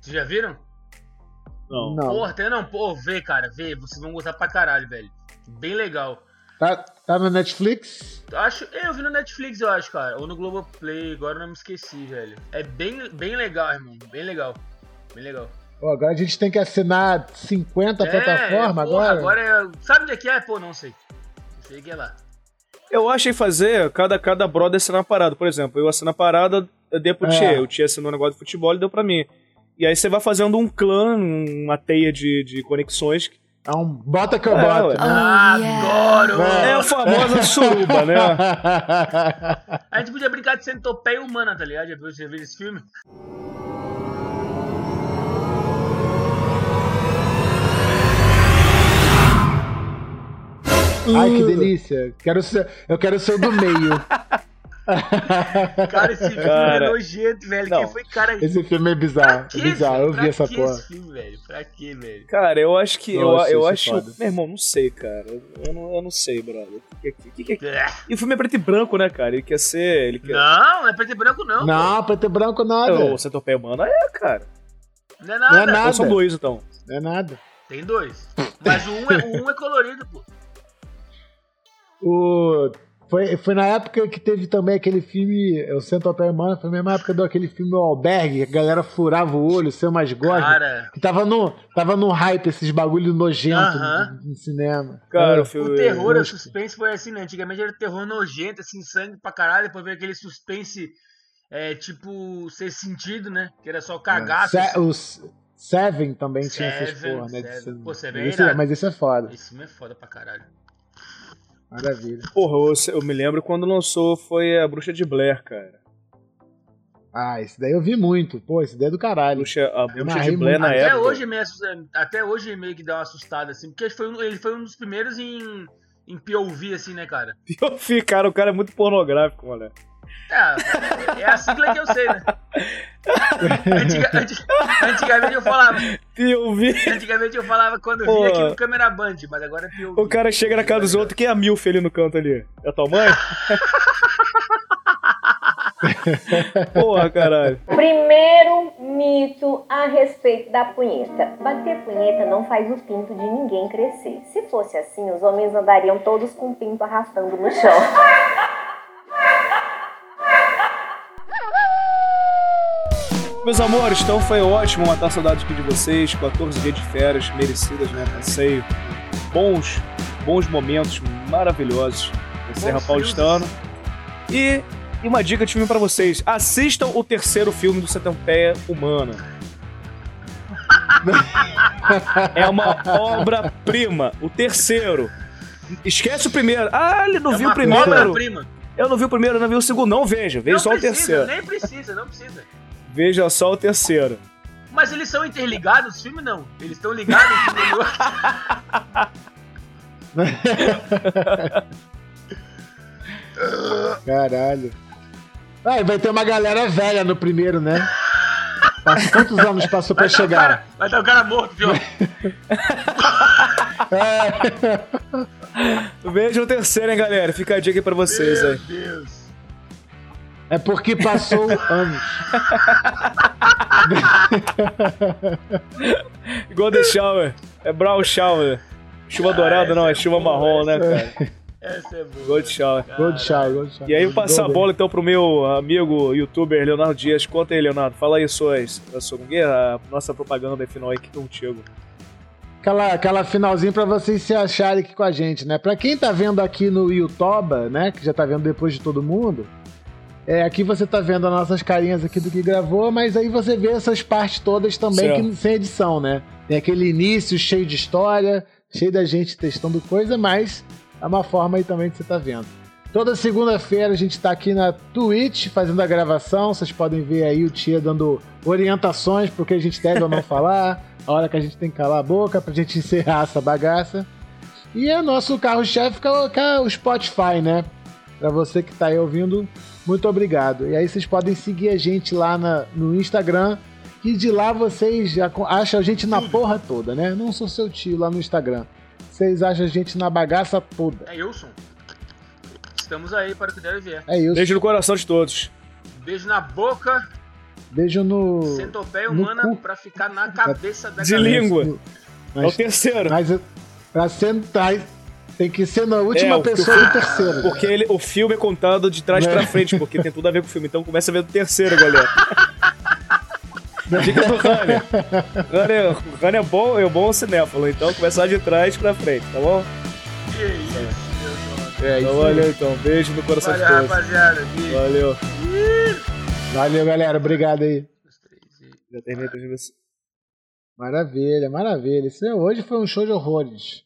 Vocês já viram? Não. Não. Porra, tem não, pô, vê, cara, vê, vocês vão gostar pra caralho, velho. Bem legal. Tá, tá no Netflix? Eu Acho, eu vi no Netflix, eu acho, cara. Ou no Globoplay, agora eu não me esqueci, velho. É bem, bem legal, irmão. Bem legal. Bem legal. Pô, agora a gente tem que assinar 50 plataformas porra, agora? agora é. Sabe onde é que é? Pô, não sei. Não sei o que é lá. Eu achei fazer cada, cada brother assinar uma parada. Por exemplo, eu assino a parada, eu dei pro É. Tchê. O Tchê assinou um negócio de futebol e deu pra mim. E aí você vai fazendo um clã, uma teia de, de conexões. É um bota que eu É, boto. ué. né? Ah, Adoro! É. É a famosa suruba, né? A gente podia brincar de centopeia humana, tá ligado? Já viu, já viu esse filme? Ai, que delícia. Quero ser, eu quero ser o do meio. Cara, esse filme Cara. é nojento, velho. Não. Quem foi cara. Esse filme é bizarro. que, É bizarro, eu velho? vi essa que porra. esse filme, velho? Pra quê, velho? Cara, eu acho que. Nossa, eu eu é acho. foda. meu irmão, não sei, cara. Eu não, eu não sei, brother. O que, que, que, que, que- É. E o filme é preto e branco, né, cara? Ele quer ser. Ele quer. Não, não é preto e branco, não. Não, preto e branco nada. O Centopeia Humana é, cara. Não é Não nada. é nada. Então são dois, então. Não é nada. Tem dois. Mas o um é, o um é colorido, pô. O... Foi, foi na época que teve também aquele filme, o Centopeia Humana, foi a mesma época daquele filme O Albergue, que a galera furava o olho, ser mais gordo. Cara, Que tava no, tava no hype esses bagulho nojento Aham. no, no cinema. Cara, É. o filme. o terror, o suspense foi assim, né? Antigamente era terror nojento, assim, sangue pra caralho. Depois veio aquele suspense, é, tipo, ser sentido, né? Que era só cagaço. Se- o S- Seven também tinha essas Seven, porra, né? Seven. Pô, Seven é mas, esse, irado. mas esse é foda. Esse filme é foda pra caralho. Maravilha. Porra, eu, eu me lembro quando lançou foi a Bruxa de Blair, cara. Ah, esse daí eu vi muito. Pô, esse daí é do caralho. Bruxa, a Bruxa de Blair muito. na Até época. hoje, assusta- até hoje meio que dá uma assustada, assim, porque foi um- ele foi um dos primeiros em, em POV, assim, né, cara? [LAUGHS] Vi, cara, o cara é muito pornográfico, mano. É, é a sigla que eu sei, né? [LAUGHS] Antiga- anti- antigamente eu falava, Eu vi. antigamente eu falava quando Pô. via aqui no câmera band, mas agora é POV. O cara chega na casa dos outros, quem é a Milf ali no canto ali? É a tua mãe? [LAUGHS] Porra, caralho. Primeiro mito a respeito da punheta. Bater punheta não faz o pinto de ninguém crescer. Se fosse assim, os homens andariam todos com o pinto arrastando no chão. [LAUGHS] Meus amores, então foi ótimo matar saudades aqui de vocês. 14 dias de férias merecidas, né? Passeio. Bons, bons momentos maravilhosos da Serra Bons Paulistano. E, e uma dica de filme pra vocês: assistam o terceiro filme do Centopeia Humana. [LAUGHS] é uma obra-prima. O terceiro. Esquece o primeiro. Ah, ele não é viu o uma primeiro. obra-prima. Eu não vi o primeiro, não vi o segundo. Não veja, veja Não só o precisa, terceiro. nem precisa, não precisa. Veja só o terceiro. Mas eles são interligados, os filmes não. Eles estão ligados um filme no outro. [LAUGHS] Caralho. Ah, vai ter uma galera velha no primeiro, né? Passa- Quantos anos passou pra Vai o chegar? cara, vai tá o cara morto, viu? [LAUGHS] [LAUGHS] Veja o terceiro, hein, galera. Fica a dica aí pra vocês Meu aí. Deus. É porque passou [LAUGHS] anos. Igual The Shower. É Brown Shower. Chuva dourada não, é chuva marrom, né, cara? Essa é boa. Gold Shower. Gold Shower, Gold Shower. E aí, eu passar a bola então pro meu amigo youtuber Leonardo Dias. Conta aí, Leonardo. Fala aí suas, a sua a nossa propaganda final aí que contigo. Aquela, aquela finalzinha pra vocês se acharem aqui com a gente, né? Pra quem tá vendo aqui no YouTube, né? Que já tá vendo depois de todo mundo. É, aqui você tá vendo as nossas carinhas aqui do que gravou, mas aí você vê essas partes todas também que, sem edição, né? Tem aquele início cheio de história, cheio da gente testando coisa, mas é uma forma aí também que você tá vendo. Toda segunda-feira a gente tá aqui na Twitch fazendo a gravação. Vocês podem ver aí o Tia dando orientações pro que a gente deve ou não falar, a hora que a gente tem que calar a boca pra gente encerrar essa bagaça. E é nosso carro-chefe que é o Spotify, né? Pra você que tá aí ouvindo, muito obrigado. E aí vocês podem seguir a gente lá na, no Instagram, que de lá vocês acham a gente na porra toda, né? Não sou seu tio lá no Instagram. Vocês acham a gente na bagaça toda. É Wilson. Estamos aí para o que deve ver. É isso. Beijo no coração de todos. Beijo na boca. Beijo no. Centopeia humana pra ficar na cabeça da De galera. língua. Mas, é o terceiro. Mas pra sentar. Tem que ser na última É, o- pessoa do terceiro. Porque ele, o filme é contado de trás É. pra frente, porque tem tudo a ver com o filme. Então começa a ver do terceiro, galera. Dica do Runner. Runner, Runner é bom, é bom cinéfalo, então começar de trás pra frente, tá bom? Que isso. É, Então valeu então. Beijo no coração Valeu, de todos. rapaziada. Beijo. Valeu. Valeu, galera. Obrigado aí. Já terminei a transmissão. Maravilha, maravilha. Isso é- hoje foi um show de horrores.